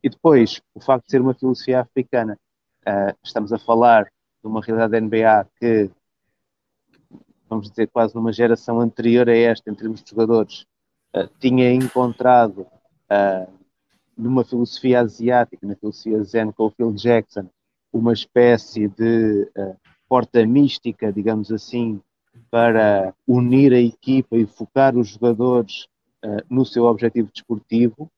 E depois, o facto de ser uma filosofia africana, uh, estamos a falar de uma realidade da NBA que vamos dizer, quase numa geração anterior a esta, em termos de jogadores, uh, tinha encontrado uh, numa filosofia asiática, na filosofia zen com o Phil Jackson, uma espécie de porta mística, digamos assim, para unir a equipa e focar os jogadores uh, no seu objetivo desportivo.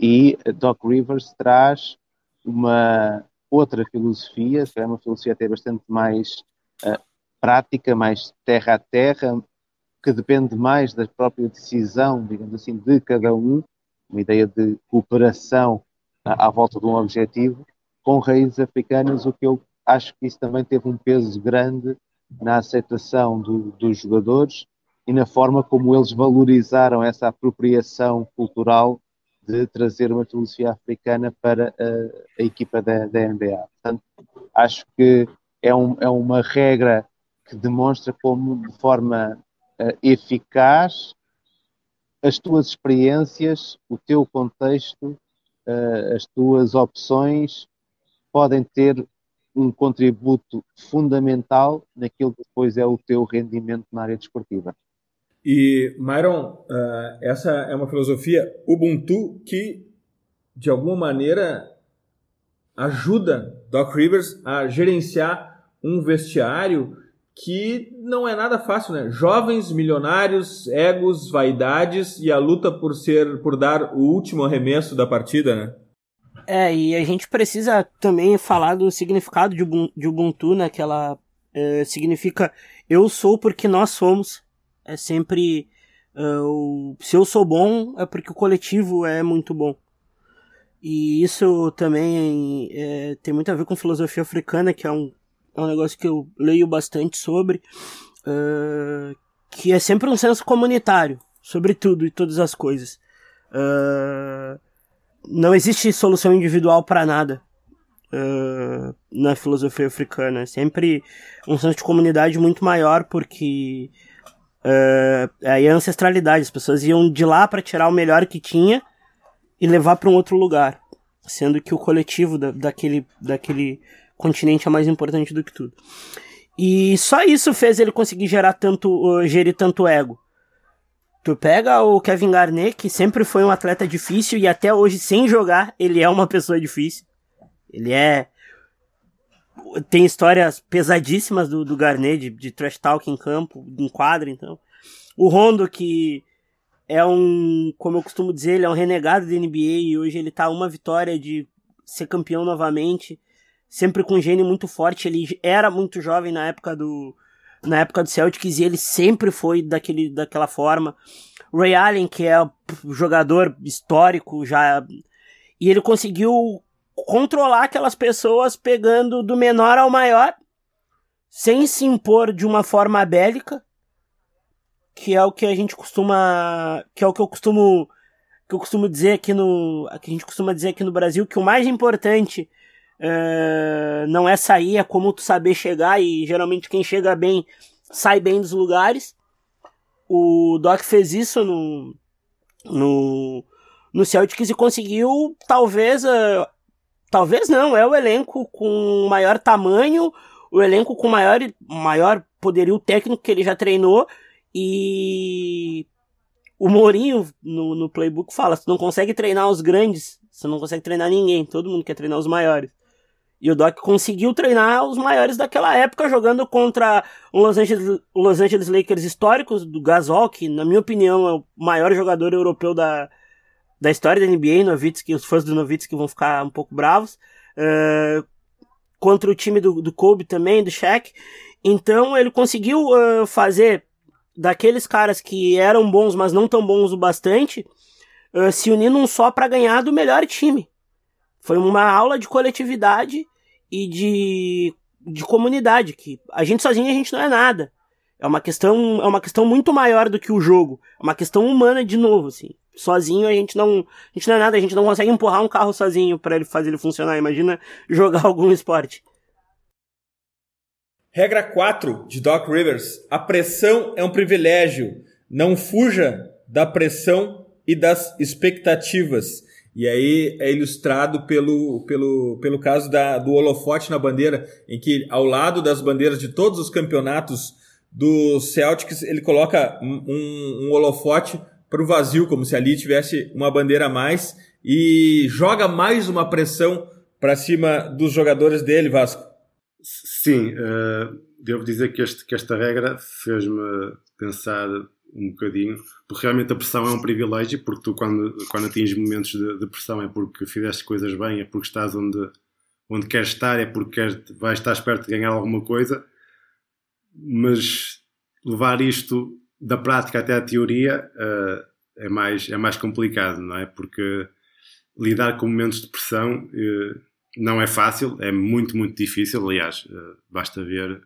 E Doc Rivers traz uma outra filosofia, que é uma filosofia até bastante mais uh, prática, mais terra a terra, que depende mais da própria decisão, digamos assim, de cada um, uma ideia de cooperação à, à volta de um objetivo, com raízes africanas, o que eu acho que isso também teve um peso grande na aceitação do, dos jogadores e na forma como eles valorizaram essa apropriação cultural de trazer uma filosofia africana para a, a equipa da, da NBA. Portanto, acho que é, um, é uma regra que demonstra como, de forma uh, eficaz, as tuas experiências, o teu contexto, uh, as tuas opções podem ter um contributo fundamental naquilo que depois é o teu rendimento na área desportiva. E, Myron, uh, essa é uma filosofia Ubuntu que, de alguma maneira, ajuda Doc Rivers a gerenciar um vestiário que não é nada fácil, né? Jovens, milionários, egos, vaidades e a luta por ser, por dar o último arremesso da partida, né? É, e a gente precisa também falar do significado de Ubuntu, né? Que ela é, significa eu sou porque nós somos. É sempre. Uh, se eu sou bom, é porque o coletivo é muito bom. E isso também é, tem muito a ver com filosofia africana, que é um é um negócio que eu leio bastante sobre, uh, que é sempre um senso comunitário sobre tudo e todas as coisas. Uh, não existe solução individual para nada uh, na filosofia africana. É sempre um senso de comunidade muito maior, porque uh, aí é a ancestralidade. As pessoas iam de lá para tirar o melhor que tinha e levar para um outro lugar, sendo que o coletivo da, daquele, daquele continente é mais importante do que tudo. E só isso fez ele conseguir gerar tanto, uh, gerir tanto ego. Tu pega o Kevin Garnett, que sempre foi um atleta difícil e até hoje, sem jogar, ele é uma pessoa difícil. Ele é. Tem histórias pesadíssimas do, do Garnett, de, de trash talk em campo, em quadra, então. O Rondo, que é um, como eu costumo dizer, ele é um renegado da NBA e hoje ele tá uma vitória de ser campeão novamente sempre com um gênio muito forte. Ele era muito jovem na época do na época do Celtics e ele sempre foi daquele, daquela forma. Ray Allen, que é jogador histórico já. E ele conseguiu controlar aquelas pessoas pegando do menor ao maior, sem se impor de uma forma bélica, que é o que a gente costuma, que é o que eu costumo, que eu costumo dizer aqui no, que a gente costuma dizer aqui no Brasil, que o mais importante uh, não é sair, é como tu saber chegar e geralmente quem chega bem sai bem dos lugares. O Doc fez isso no no no Celtics e conseguiu talvez uh, talvez não, é o elenco com maior tamanho, o elenco com maior, maior poderio técnico que ele já treinou e o Mourinho no, no playbook fala, você não consegue treinar os grandes, você não consegue treinar ninguém, todo mundo quer treinar os maiores. E o Doc conseguiu treinar os maiores daquela época, jogando contra o Los Angeles, Los Angeles Lakers históricos, do Gasol, que, na minha opinião, é o maior jogador europeu da, da história da NBA, Nowitzki, os fãs do Nowitzki vão ficar um pouco bravos. Uh, contra o time do, do Kobe também, do Shaq. Então ele conseguiu uh, fazer daqueles caras que eram bons, mas não tão bons o bastante, uh, se unir num só para ganhar do melhor time. Foi uma aula de coletividade e de, de comunidade, que a gente sozinho a gente não é nada. É uma questão, é uma questão muito maior do que o jogo. É uma questão humana de novo, assim. Sozinho a gente não, a gente não é nada, a gente não consegue empurrar um carro sozinho para ele fazer ele funcionar. Imagina jogar algum esporte. Regra 4 de Doc Rivers: a pressão é um privilégio. Não fuja da pressão e das expectativas. E aí é ilustrado pelo, pelo, pelo caso da, do holofote na bandeira, em que ao lado das bandeiras de todos os campeonatos do Celtics, ele coloca um, um, holofote para o vazio, como se ali tivesse uma bandeira a mais, e joga mais uma pressão para cima dos jogadores dele, Vasco. Sim, uh, devo dizer que, este, que esta regra fez-me pensar um bocadinho, porque realmente a pressão é um privilégio, porque tu quando, quando atinges momentos de, de pressão é porque fizeste coisas bem, é porque estás onde, onde queres estar, é porque queres, vais estar perto de ganhar alguma coisa, mas levar isto da prática até à teoria uh, é, mais, é mais complicado, não é? Porque lidar com momentos de pressão uh, não é fácil, é muito, muito difícil. Aliás, uh, basta ver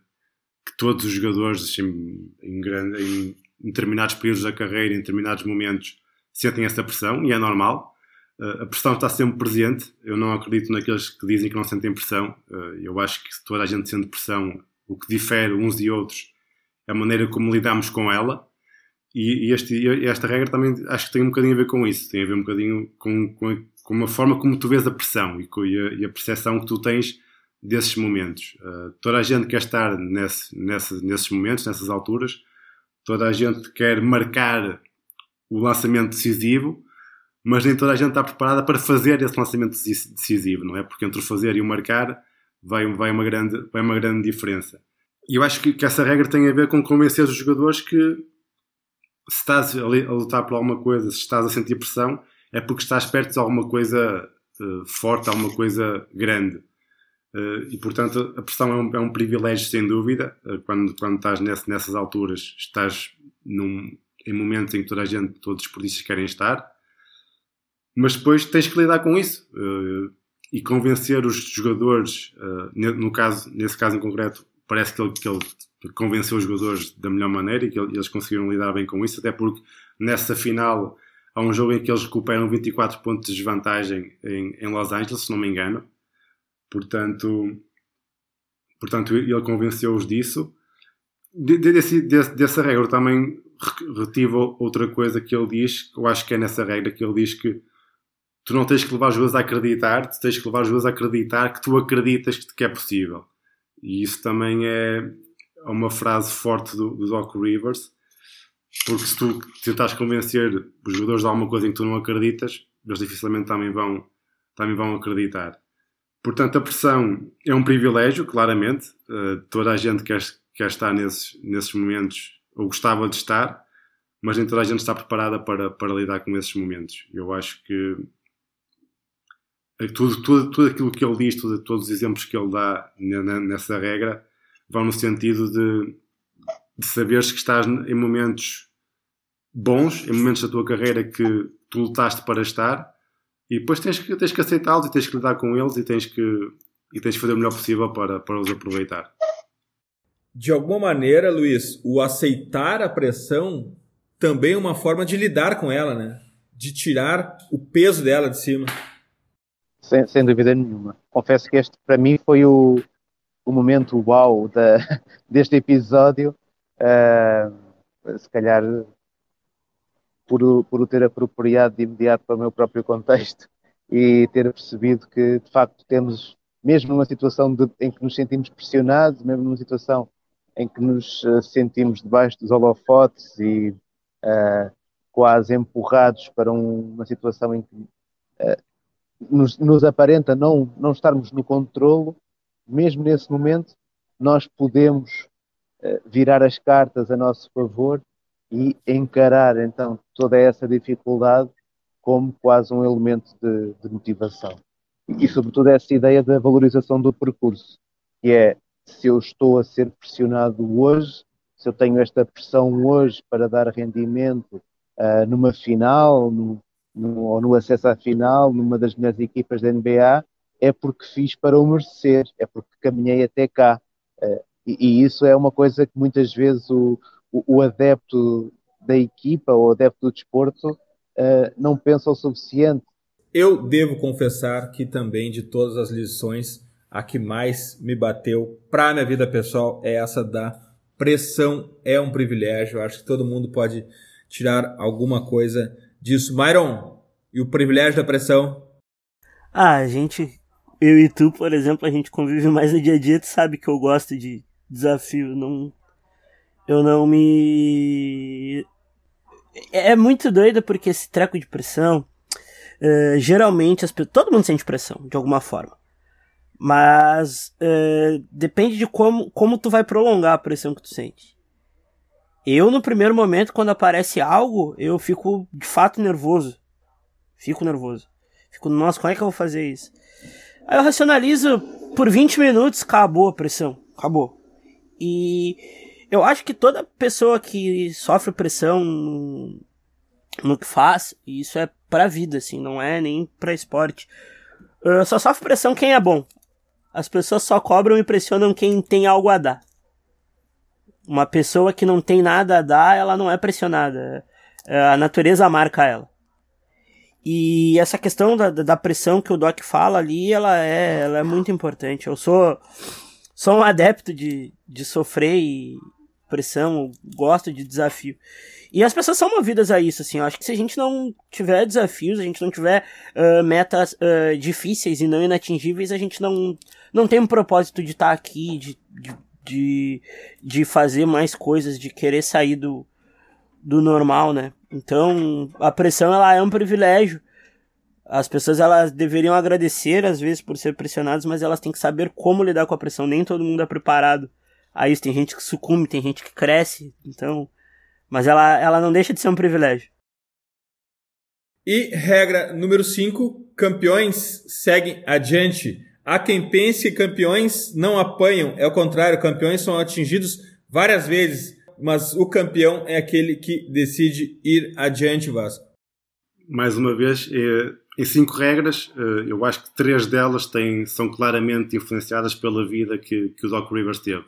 que todos os jogadores em, em, grande, em, determinados períodos da carreira, em determinados momentos, sentem essa pressão e é normal. a pressão está sempre presente. Eu não acredito naqueles que dizem que não sentem pressão. eu acho que toda a gente sente pressão. O que difere uns e outros a maneira como lidamos com ela. E, este, esta regra também acho que tem um bocadinho a ver com isso, tem a ver um bocadinho com, com, com a forma como tu vês a pressão e, com, e, a, e a percepção que tu tens desses momentos. Uh, toda a gente quer estar nesse, nesse, nesses momentos, nessas alturas, toda a gente quer marcar o lançamento decisivo, mas nem toda a gente está preparada para fazer esse lançamento decisivo, não é? Porque entre o fazer e o marcar vai, vai, uma, grande, vai uma grande diferença. E eu acho que, que, essa regra tem a ver com convencer os jogadores que se estás a, lutar por alguma coisa, se estás a sentir pressão, é porque estás perto de alguma coisa uh, forte, alguma coisa grande. Uh, e portanto a pressão é um, é um privilégio sem dúvida. Uh, quando, quando estás nesse, nessas alturas, estás num, em momentos em que toda a gente, todos os esportistas querem estar, mas depois tens que lidar com isso e convencer os jogadores, no caso, nesse caso em concreto, parece que ele, que ele convenceu os jogadores da melhor maneira e que eles conseguiram lidar bem com isso, até porque nessa final há um jogo em que eles recuperam 24 pontos de desvantagem em, em Los Angeles, se não me engano. Portanto, portanto ele convenceu-os disso. De, desse, desse, dessa regra também retive outra coisa que ele diz, eu acho que é nessa regra que ele diz que tu não tens que levar os jogadores a acreditar, tu tens que levar os jogadores a acreditar que tu acreditas que é possível. E isso também é uma frase forte do, do Doc Rivers, porque se tu tentares convencer os jogadores de alguma coisa em que tu não acreditas, eles dificilmente também vão, também vão acreditar. Portanto, a pressão é um privilégio, claramente. Uh, toda a gente quer, quer estar nesses, nesses momentos, ou gostava de estar, mas nem toda a gente está preparada para, para lidar com esses momentos. Eu acho que tudo, tudo, tudo aquilo que ele diz, tudo, todos os exemplos que ele dá nessa regra, vão no sentido de, de saberes que estás em momentos bons, em momentos da tua carreira que tu lutaste para estar, e depois tens que, tens que aceitá-los e tens que lidar com eles e tens que, e tens que fazer o melhor possível para, para os aproveitar. De alguma maneira, Luiz, o aceitar a pressão também é uma forma de lidar com ela, né? De tirar o peso dela de cima. Sem, sem dúvida nenhuma. Confesso que este, para mim, foi o, o momento uau da, deste episódio. Uh, se calhar por, por o ter apropriado de imediato para o meu próprio contexto e ter percebido que, de facto, temos, mesmo numa situação de, em que nos sentimos pressionados, mesmo numa situação em que nos uh, sentimos debaixo dos holofotes e uh, quase empurrados para um, uma situação em que uh, nos, nos, aparenta não, não estarmos no controlo, mesmo nesse momento, nós podemos virar as cartas a nosso favor e encarar então toda essa dificuldade como quase um elemento de, de motivação. E, sobretudo, essa ideia da valorização do percurso, que é se eu estou a ser pressionado hoje, se eu tenho esta pressão hoje para dar rendimento uh, numa final, no, no, ou no acesso à final, numa das melhores equipas da NBA, é porque fiz para o merecer, é porque caminhei até cá. Uh, e, e, isso é uma coisa que muitas vezes o, o, o adepto da equipa ou adepto do desporto uh, não pensa o suficiente. Eu devo confessar que também de todas as lições, a que mais me bateu para a minha vida pessoal é essa da pressão é um privilégio. Eu acho que todo mundo pode tirar alguma coisa disso. Myron, e o privilégio da pressão? Ah, a gente, eu e tu, por exemplo, a gente convive mais no dia a dia, tu sabe que eu gosto de desafio, não eu não me. É muito doido porque esse treco de pressão. Uh, geralmente as todo mundo sente pressão de alguma forma. Mas uh, depende de como, como tu vai prolongar a pressão que tu sente. Eu no primeiro momento quando aparece algo eu fico de fato nervoso. Fico nervoso. Fico nossa como é que eu vou fazer isso? Aí eu racionalizo por 20 minutos acabou a pressão. Acabou. E eu acho que toda pessoa que sofre pressão no, no que faz, isso é pra vida, assim, não é nem pra esporte. Uh, só sofre pressão quem é bom. As pessoas só cobram e pressionam quem tem algo a dar. Uma pessoa que não tem nada a dar, ela não é pressionada. Uh, a natureza marca ela. E essa questão da, da pressão que o Doc fala ali, ela é, ela é muito importante. Eu sou, sou um adepto de, de sofrer e, pressão, gosto de desafio. E as pessoas são movidas a isso, assim. Eu acho que se a gente não tiver desafios, a gente não tiver uh, metas uh, difíceis e não inatingíveis, a gente não, não tem um propósito de estar tá aqui, de, de, de, de, fazer mais coisas, de querer sair do, do normal, né? Então, a pressão, ela é um privilégio. As pessoas, elas deveriam agradecer, às vezes, por ser pressionadas, mas elas têm que saber como lidar com a pressão. Nem todo mundo é preparado a isso. Tem gente que sucumbe, tem gente que cresce, então. Mas ela, ela não deixa de ser um privilégio. E regra número 5: campeões seguem adiante. Há quem pense que campeões não apanham, é o contrário, campeões são atingidos várias vezes, mas o campeão é aquele que decide ir adiante, Vasco. Mais uma vez, é, em cinco regras, eh, eu acho que três delas têm, são claramente influenciadas pela vida que, que o Doc Rivers teve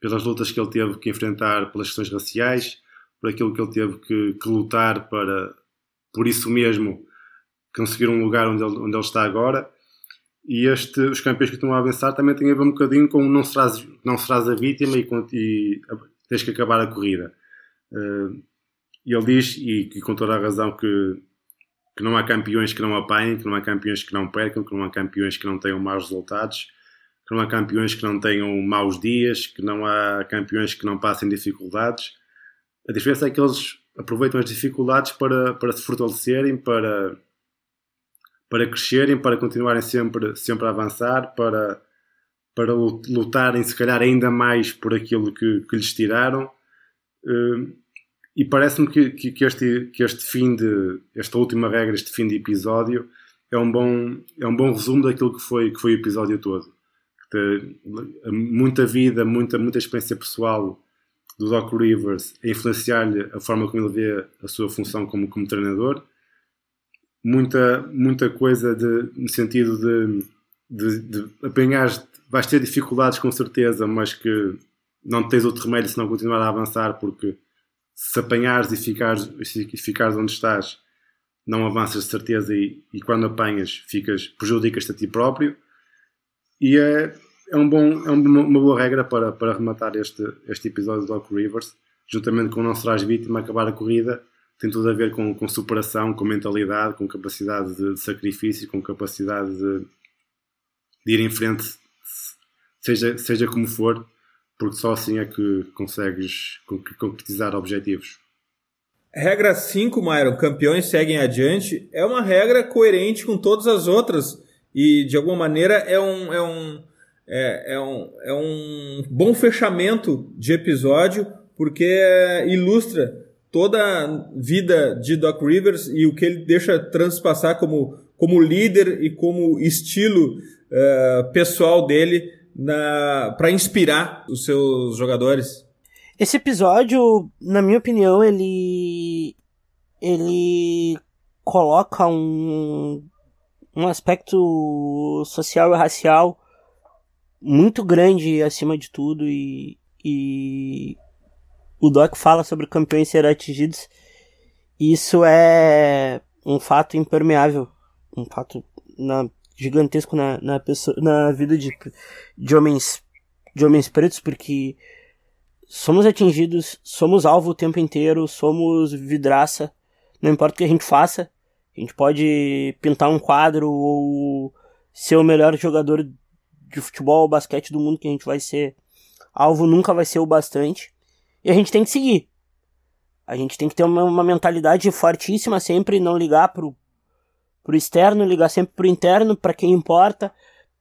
pelas lutas que ele teve que enfrentar pelas questões raciais, por aquilo que ele teve que, que lutar para, por isso mesmo, conseguir um lugar onde ele, onde ele está agora. E este, os campeões que estão a avançar também têm a ver um bocadinho com não serás, não serás a vítima e, e tens que acabar a corrida. Uh, ele diz, e, e, com toda a razão, que, que não há campeões que não apanhem, que não há campeões que não percam, que não há campeões que não tenham maus resultados que não há campeões que não tenham maus dias, que não há campeões que não passem dificuldades. A diferença é que eles aproveitam as dificuldades para, para se fortalecerem, para, para crescerem, para continuarem sempre, sempre a avançar, para, para lutarem, se calhar, ainda mais por aquilo que, que lhes tiraram. Hum, e parece-me que, que, este, que este fim de, esta última regra, este fim de episódio, é um bom, é um bom resumo daquilo que foi, que foi o episódio todo muita vida, muita, muita experiência pessoal do Doc Rivers a influenciar-lhe a forma como ele vê a sua função como, como treinador. Muita, muita coisa de, no sentido de, de, de apanhar, vais ter dificuldades com certeza, mas que não tens outro remédio se não continuar a avançar, porque se apanhares e ficares, e ficares onde estás, não avanças de certeza e, e quando apanhas ficas, prejudicas-te a ti próprio. E é, é, um bom, é uma boa regra para, para rematar este, este episódio do Doc Rivers, juntamente com Não Serás Vítima, acabar a corrida, tem tudo a ver com, com superação, com mentalidade, com capacidade de, de sacrifício, com capacidade de, de, ir em frente, seja, seja como for, porque só assim é que consegues concretizar objetivos. Regra 5, Myron, campeões seguem adiante, é uma regra coerente com todas as outras e de alguma maneira é um, é um, é, é um, é um bom fechamento de episódio porque ilustra toda a vida de Doc Rivers e o que ele deixa transpassar como, como líder e como estilo uh, pessoal dele para inspirar os seus jogadores. Esse episódio, na minha opinião, ele ele coloca um, um aspecto social e racial muito grande acima de tudo e, e o Doc fala sobre campeões serem atingidos isso é um fato impermeável, um fato na, gigantesco na, na, pessoa, na vida de, de homens de homens pretos porque somos atingidos, somos alvo o tempo inteiro, somos vidraça, não importa o que a gente faça, a gente pode pintar um quadro ou ser o melhor jogador de futebol ou basquete do mundo que a gente vai ser. Alvo nunca vai ser o bastante. E a gente tem que seguir. A gente tem que ter uma, uma mentalidade fortíssima sempre, não ligar pro, pro externo, ligar sempre pro interno, para quem importa.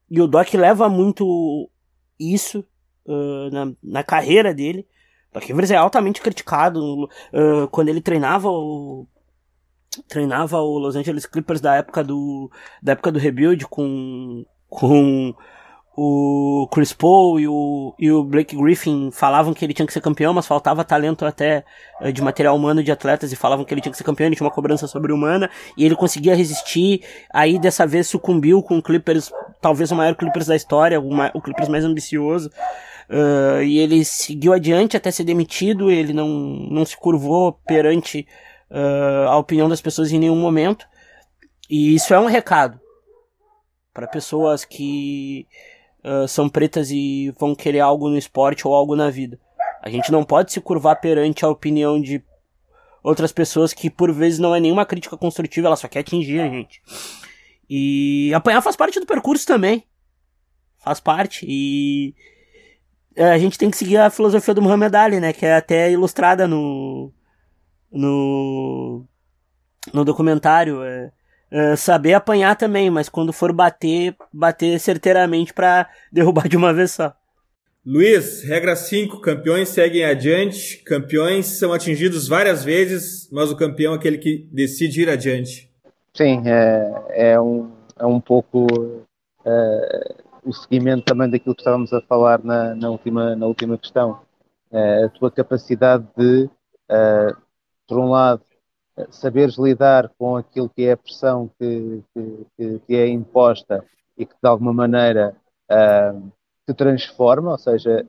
E o Doc leva muito isso uh, na, na carreira dele. Doc Rivers é altamente criticado uh, quando ele treinava o treinava o Los Angeles Clippers da época do da época do rebuild com com o Chris Paul e o, e o Blake Griffin falavam que ele tinha que ser campeão, mas faltava talento até uh, de material humano de atletas e falavam que ele tinha que ser campeão, ele tinha uma cobrança sobre-humana e ele conseguia resistir. Aí dessa vez sucumbiu com o Clippers, talvez o maior Clippers da história, o, o Clippers mais ambicioso. Uh, e ele seguiu adiante até ser demitido, ele não, não se curvou perante uh, a opinião das pessoas em nenhum momento. E isso é um recado para pessoas que uh, são pretas e vão querer algo no esporte ou algo na vida. A gente não pode se curvar perante a opinião de outras pessoas que por vezes não é nenhuma crítica construtiva, ela só quer atingir a gente. E apanhar faz parte do percurso também. Faz parte. E é, a gente tem que seguir a filosofia do Muhammad Ali, né? Que é até ilustrada no. No. no documentário. É, é, saber apanhar também, mas quando for bater, bater certeiramente para derrubar de uma vez só. Luiz, regra 5, campeões seguem adiante, campeões são atingidos várias vezes, mas o campeão é aquele que decide ir adiante. Sim, é, é, um, é um pouco é, o seguimento também daquilo que estávamos a falar na, na última, na última questão. É, a tua capacidade de, é, por um lado, saberes lidar com aquilo que é a pressão que, que, que é imposta e que de alguma maneira uh, te transforma, ou seja,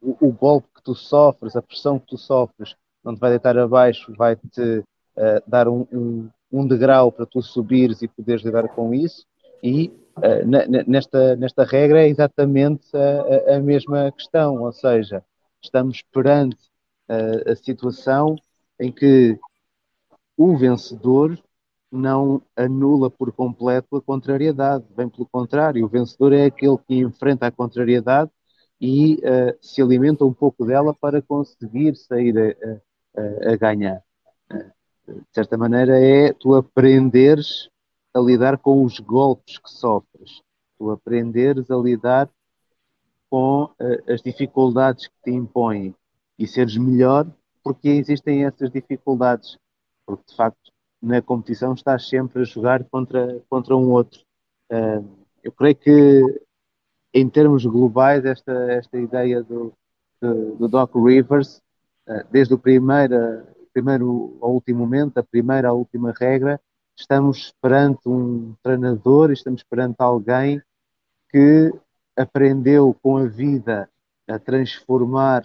o, o, golpe que tu sofres, a pressão que tu sofres, não te vai deitar abaixo, vai-te uh, dar um, um, um, degrau para tu subires e poderes lidar com isso. E uh, nesta, nesta regra é exatamente a, a, mesma questão, ou seja, estamos perante a situação em que o vencedor não anula por completo a contrariedade, bem pelo contrário, o vencedor é aquele que enfrenta a contrariedade e uh, se alimenta um pouco dela para conseguir sair a, a, a ganhar. Uh, de certa maneira, é tu aprenderes a lidar com os golpes que sofres, tu aprenderes a lidar com uh, as dificuldades que te impõem e seres melhor porque existem essas dificuldades porque de facto na competição estás sempre a jogar contra, contra um outro. Uh, eu creio que em termos globais esta, esta ideia do, do, do Doc Rivers, uh, desde o primeiro, primeiro ao último momento, a primeira à última regra, estamos perante um treinador, estamos perante alguém que aprendeu com a vida a transformar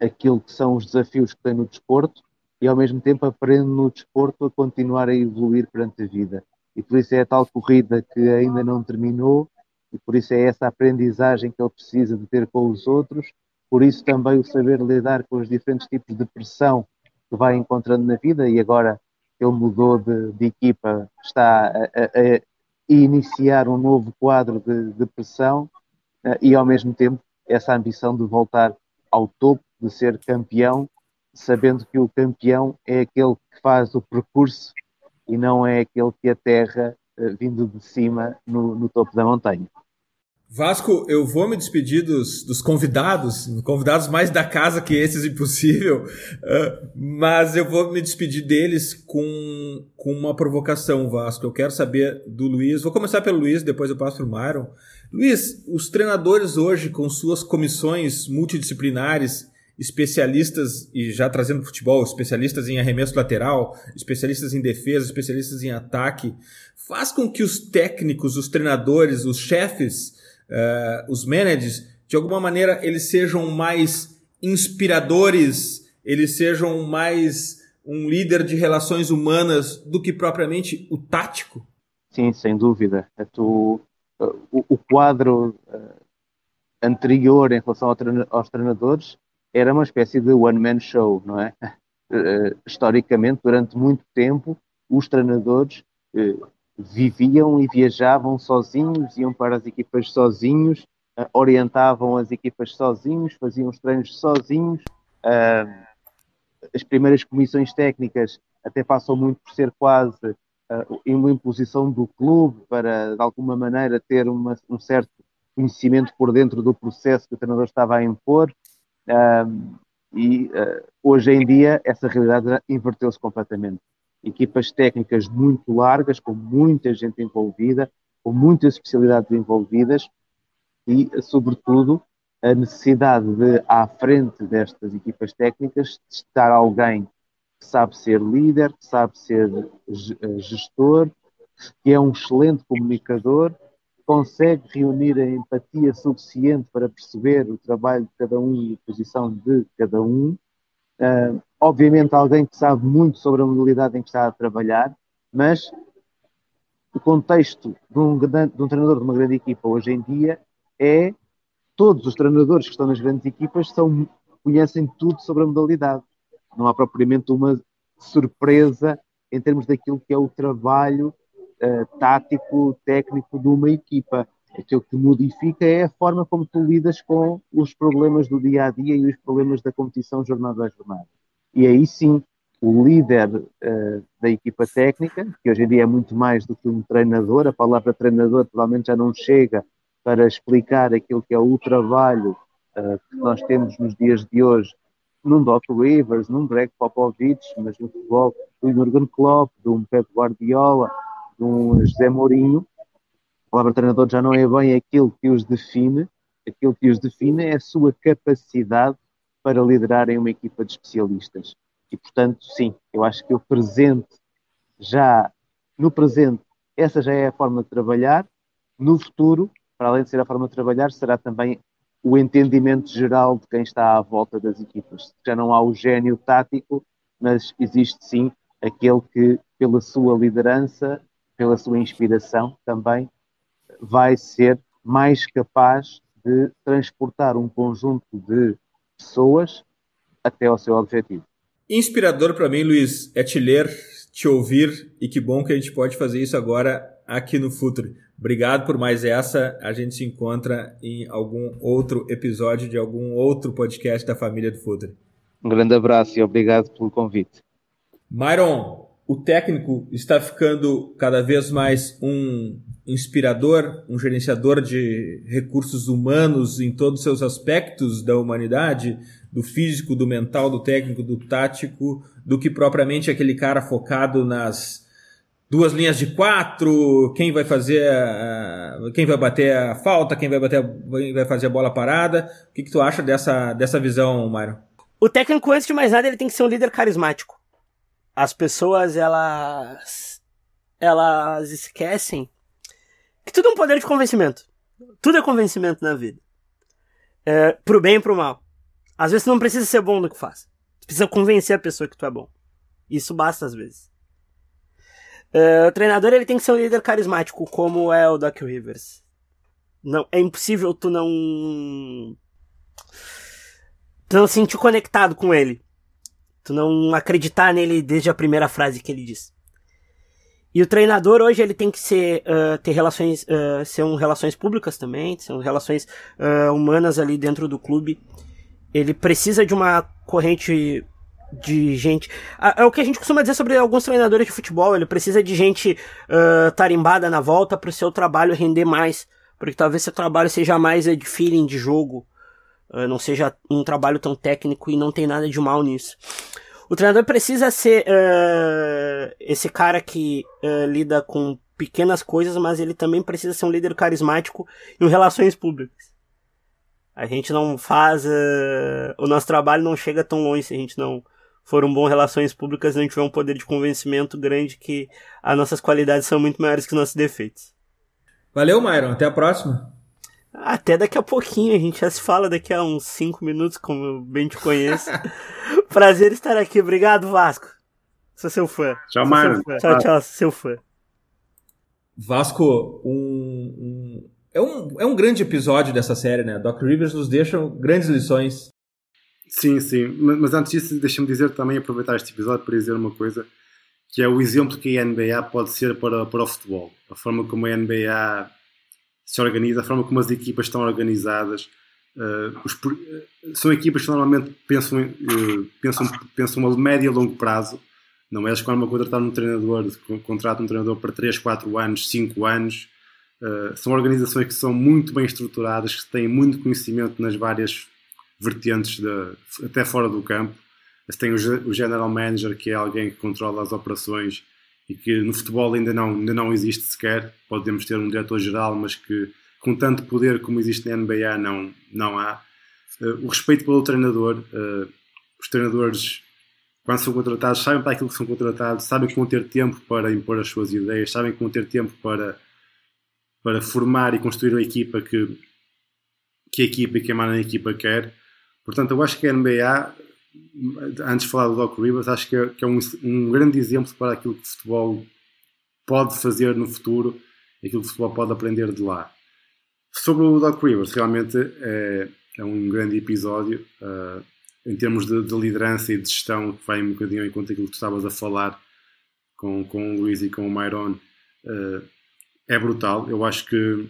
aquilo que são os desafios que tem no desporto e ao mesmo tempo aprende no desporto a continuar a evoluir perante a vida. E por isso é a tal corrida que ainda não terminou e por isso é essa aprendizagem que ele precisa de ter com os outros, por isso também o saber lidar com os diferentes tipos de pressão que vai encontrando na vida e agora ele mudou de, de equipa, está a, a, a, iniciar um novo quadro de, de pressão uh, e ao mesmo tempo essa ambição de voltar ao topo, de ser campeão, sabendo que o campeão é aquele que faz o percurso e não é aquele que aterra uh, vindo de cima no, no topo da montanha. Vasco, eu vou me despedir dos, dos, convidados, convidados mais da casa que esses, impossível, uh, mas eu vou me despedir deles com, com uma provocação, Vasco. Eu quero saber do Luiz, vou começar pelo Luiz, depois eu passo para o Myron. Luiz, os treinadores hoje, com suas comissões multidisciplinares, especialistas, e já trazendo futebol, especialistas em arremesso lateral, especialistas em defesa, especialistas em ataque, faz com que os técnicos, os treinadores, os chefes uh, os managers, de alguma maneira, eles sejam mais inspiradores, eles sejam mais um líder de relações humanas do que propriamente o tático? Sim, sem dúvida. É tu, o, o, quadro uh, anterior em relação ao treina, aos treinadores era uma espécie de one-man show, não é? Uh, historicamente, durante muito tempo, os treinadores uh, viviam e viajavam sozinhos, iam para as equipas sozinhos, uh, orientavam as equipas sozinhos, faziam os treinos sozinhos. As primeiras comissões técnicas até passam muito por ser quase uma imposição do clube para, de alguma maneira, ter uma, um certo conhecimento por dentro do processo que o treinador estava a impor. E hoje em dia essa realidade inverteu-se completamente. Equipas técnicas muito largas, com muita gente envolvida, com muitas especialidades envolvidas e, sobretudo, a necessidade de, à frente destas equipas técnicas, estar alguém que sabe ser líder, que sabe ser gestor, que é um excelente comunicador, consegue reunir a empatia suficiente para perceber o trabalho de cada um e a posição de cada um, Uh, obviamente, alguém que sabe muito sobre a modalidade em que está a trabalhar, mas o contexto de um, de um treinador de uma grande equipa hoje em dia é todos os treinadores que estão nas grandes equipas são, conhecem tudo sobre a modalidade. Não há propriamente uma surpresa em termos daquilo que é o trabalho uh, tático, técnico de uma equipa. Aquilo que modifica é a forma como tu lidas com os problemas do dia a dia e os problemas da competição jornada a jornada. E aí sim, o líder uh, da equipa técnica, que hoje em dia é muito mais do que um treinador, a palavra treinador provavelmente já não chega para explicar aquilo que é o trabalho uh, que nós temos nos dias de hoje num Doc Rivers, num Greg Popovich, mas no futebol do Jurgen Klopp, um Pep Guardiola, um José Mourinho, a palavra treinador já não é bem aquilo que os define, aquilo que os define é a sua capacidade para liderarem uma equipa de especialistas. E, portanto, sim, eu acho que o presente, já no presente, essa já é a forma de trabalhar. No futuro, para além de ser a forma de trabalhar, será também o entendimento geral de quem está à volta das equipas. Já não há o gênio tático, mas existe sim aquele que, pela sua liderança, pela sua inspiração também, vai ser mais capaz de transportar um conjunto de pessoas até ao seu objetivo. Inspirador para mim, Luiz, é te ler, te ouvir e que bom que a gente pode fazer isso agora aqui no Futre. Obrigado por mais essa. A gente se encontra em algum outro episódio de algum outro podcast da família do Futre. Um grande abraço e obrigado pelo convite. Myron, o técnico está ficando cada vez mais um inspirador, um gerenciador de recursos humanos em todos os seus aspectos da humanidade, do físico, do mental, do técnico, do tático, do que propriamente aquele cara focado nas duas linhas de quatro, quem vai fazer, uh, quem vai bater a falta, quem vai bater, quem vai fazer a bola parada. O que, que tu acha dessa, dessa visão, Myron? O técnico, antes de mais nada, ele tem que ser um líder carismático. As pessoas, elas, elas esquecem que tudo é um poder de convencimento. Tudo é convencimento na vida. É, pro bem e pro mal. Às vezes tu não precisa ser bom no que faz. Tu precisa convencer a pessoa que tu é bom. Isso basta às vezes. Uh, o treinador ele tem que ser um líder carismático, como é o Doc Rivers. Não, é impossível tu não. Tu não se sentir conectado com ele. Tu não acreditar nele desde a primeira frase que ele diz. E o treinador hoje ele tem que ser uh, ter relações, uh, ser um relações públicas também, são relações humanas ali dentro do clube. Ele precisa de uma corrente de gente. É o que a gente costuma dizer sobre alguns treinadores de futebol. Ele precisa de gente uh, tarimbada na volta para o seu trabalho render mais. Porque talvez seu trabalho seja mais de feeling de jogo. Uh, não seja um trabalho tão técnico e não tem nada de mal nisso. O treinador precisa ser uh, esse cara que lida com pequenas coisas, mas ele também precisa ser um líder carismático em relações públicas. A gente não faz. o nosso trabalho não chega tão longe se a gente não foram bom relações públicas e não tiver um poder de convencimento grande que as nossas qualidades são muito maiores que os nossos defeitos. Valeu, Myron. Até a próxima. Até daqui a pouquinho, a gente já se fala daqui a uns 5 minutos, como eu bem te conheço. Prazer estar aqui. Obrigado, Vasco. Sou seu fã. Tchau, Myron. Tchau, tchau, seu fã. Vasco, um, um, é, um, é um grande episódio dessa série, né? Doc Rivers nos deixa grandes lições Sim, sim. Mas antes disso, deixa-me dizer também, aproveitar este episódio para dizer uma coisa, que é o exemplo que a NBA pode ser para, para o futebol. A forma como a NBA se organiza, a forma como as equipas estão organizadas. Uh, os, são equipas que normalmente pensam, uh, pensam, pensam a médio e longo prazo. Não é quando uma contratar um treinador, contratam um treinador para 3, 4 anos, 5 anos. Uh, são organizações que são muito bem estruturadas, que têm muito conhecimento nas várias vertentes de, até fora do campo. Tem o general manager, que é alguém que controla as operações e que no futebol ainda não, ainda não existe sequer. Podemos ter um diretor-geral, mas que com tanto poder como existe na NBA não, não há. Uh, o respeito pelo treinador. Uh, os treinadores, quando são contratados, sabem para aquilo que são contratados, sabem que vão ter tempo para impor as suas ideias, sabem que vão ter tempo para, para formar e construir a equipa que, que a equipa e que a na equipa quer. Portanto, eu acho que a NBA, antes de falar do Doc Rivers, acho que é, que é um, um, grande exemplo para aquilo que o futebol pode fazer no futuro, aquilo que o futebol pode aprender de lá. Sobre o Doc Rivers, realmente é, é um grande episódio uh, em termos de, de, liderança e de gestão, que vai um bocadinho em conta aquilo que tu estavas a falar com, com o Luís e com o Myron. Uh, é brutal. Eu acho que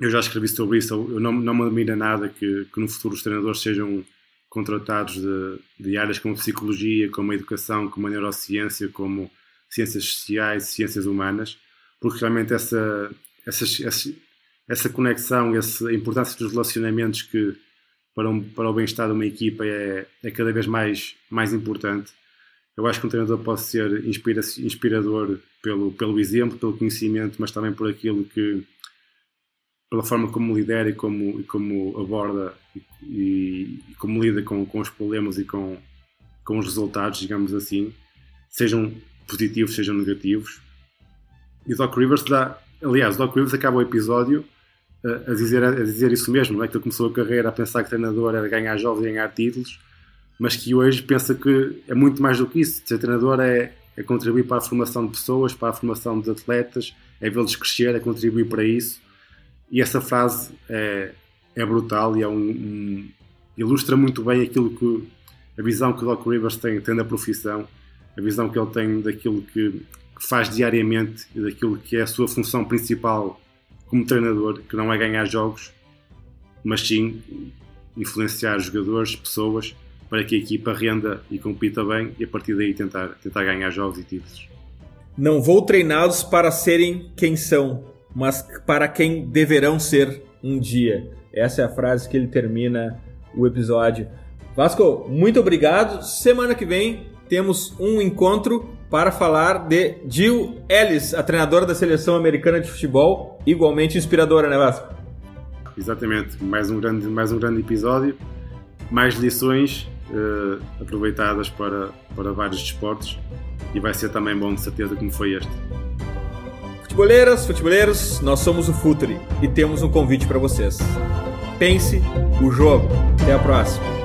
eu já escrevi sobre isso, eu não, não me admira nada que, que no futuro os treinadores sejam contratados de, de áreas como psicologia, como educação, como a neurociência, como ciências sociais, ciências humanas, porque realmente essa, essa, essa, conexão, essa importância dos relacionamentos que para, um, para o bem-estar de uma equipa é, é cada vez mais, mais importante. Eu acho que um treinador pode ser inspira, inspirador pelo, pelo exemplo, pelo conhecimento, mas também por aquilo que, pela forma como lidera e como, e como aborda e, e, como lida com, com os problemas e com, com os resultados, digamos assim, sejam positivos, sejam negativos. E Doc Rivers dá, aliás, o Doc Rivers acaba o episódio a, dizer, a dizer isso mesmo, não é? que ele começou a carreira a pensar que treinador era ganhar jogos e ganhar títulos, mas que hoje pensa que é muito mais do que isso. Ser treinador é, é contribuir para a formação de pessoas, para a formação de atletas, é vê-los crescer, é contribuir para isso e essa frase é, é brutal e é um, um, ilustra muito bem aquilo que a visão que o Doc Rivers tem, tem da profissão, a visão que ele tem daquilo que, que faz diariamente e daquilo que é a sua função principal como treinador, que não é ganhar jogos, mas sim influenciar jogadores, pessoas, para que a equipa renda e compita bem e a partir daí tentar, tentar ganhar jogos e títulos. Não vou treiná-los para serem quem são, mas para quem deverão ser um dia. Essa é a frase que ele termina o episódio. Vasco, muito obrigado. Semana que vem temos um encontro para falar de Jill Ellis, a treinadora da seleção americana de futebol, igualmente inspiradora, né, Vasco? Exatamente, mais um grande, mais um grande episódio, mais lições uh, aproveitadas para, para vários desportos e vai ser também bom de certeza como foi este. Futeboleiras, futeboleiros, nós somos o Futuri e temos um convite para vocês. Pense o jogo. Até a próxima.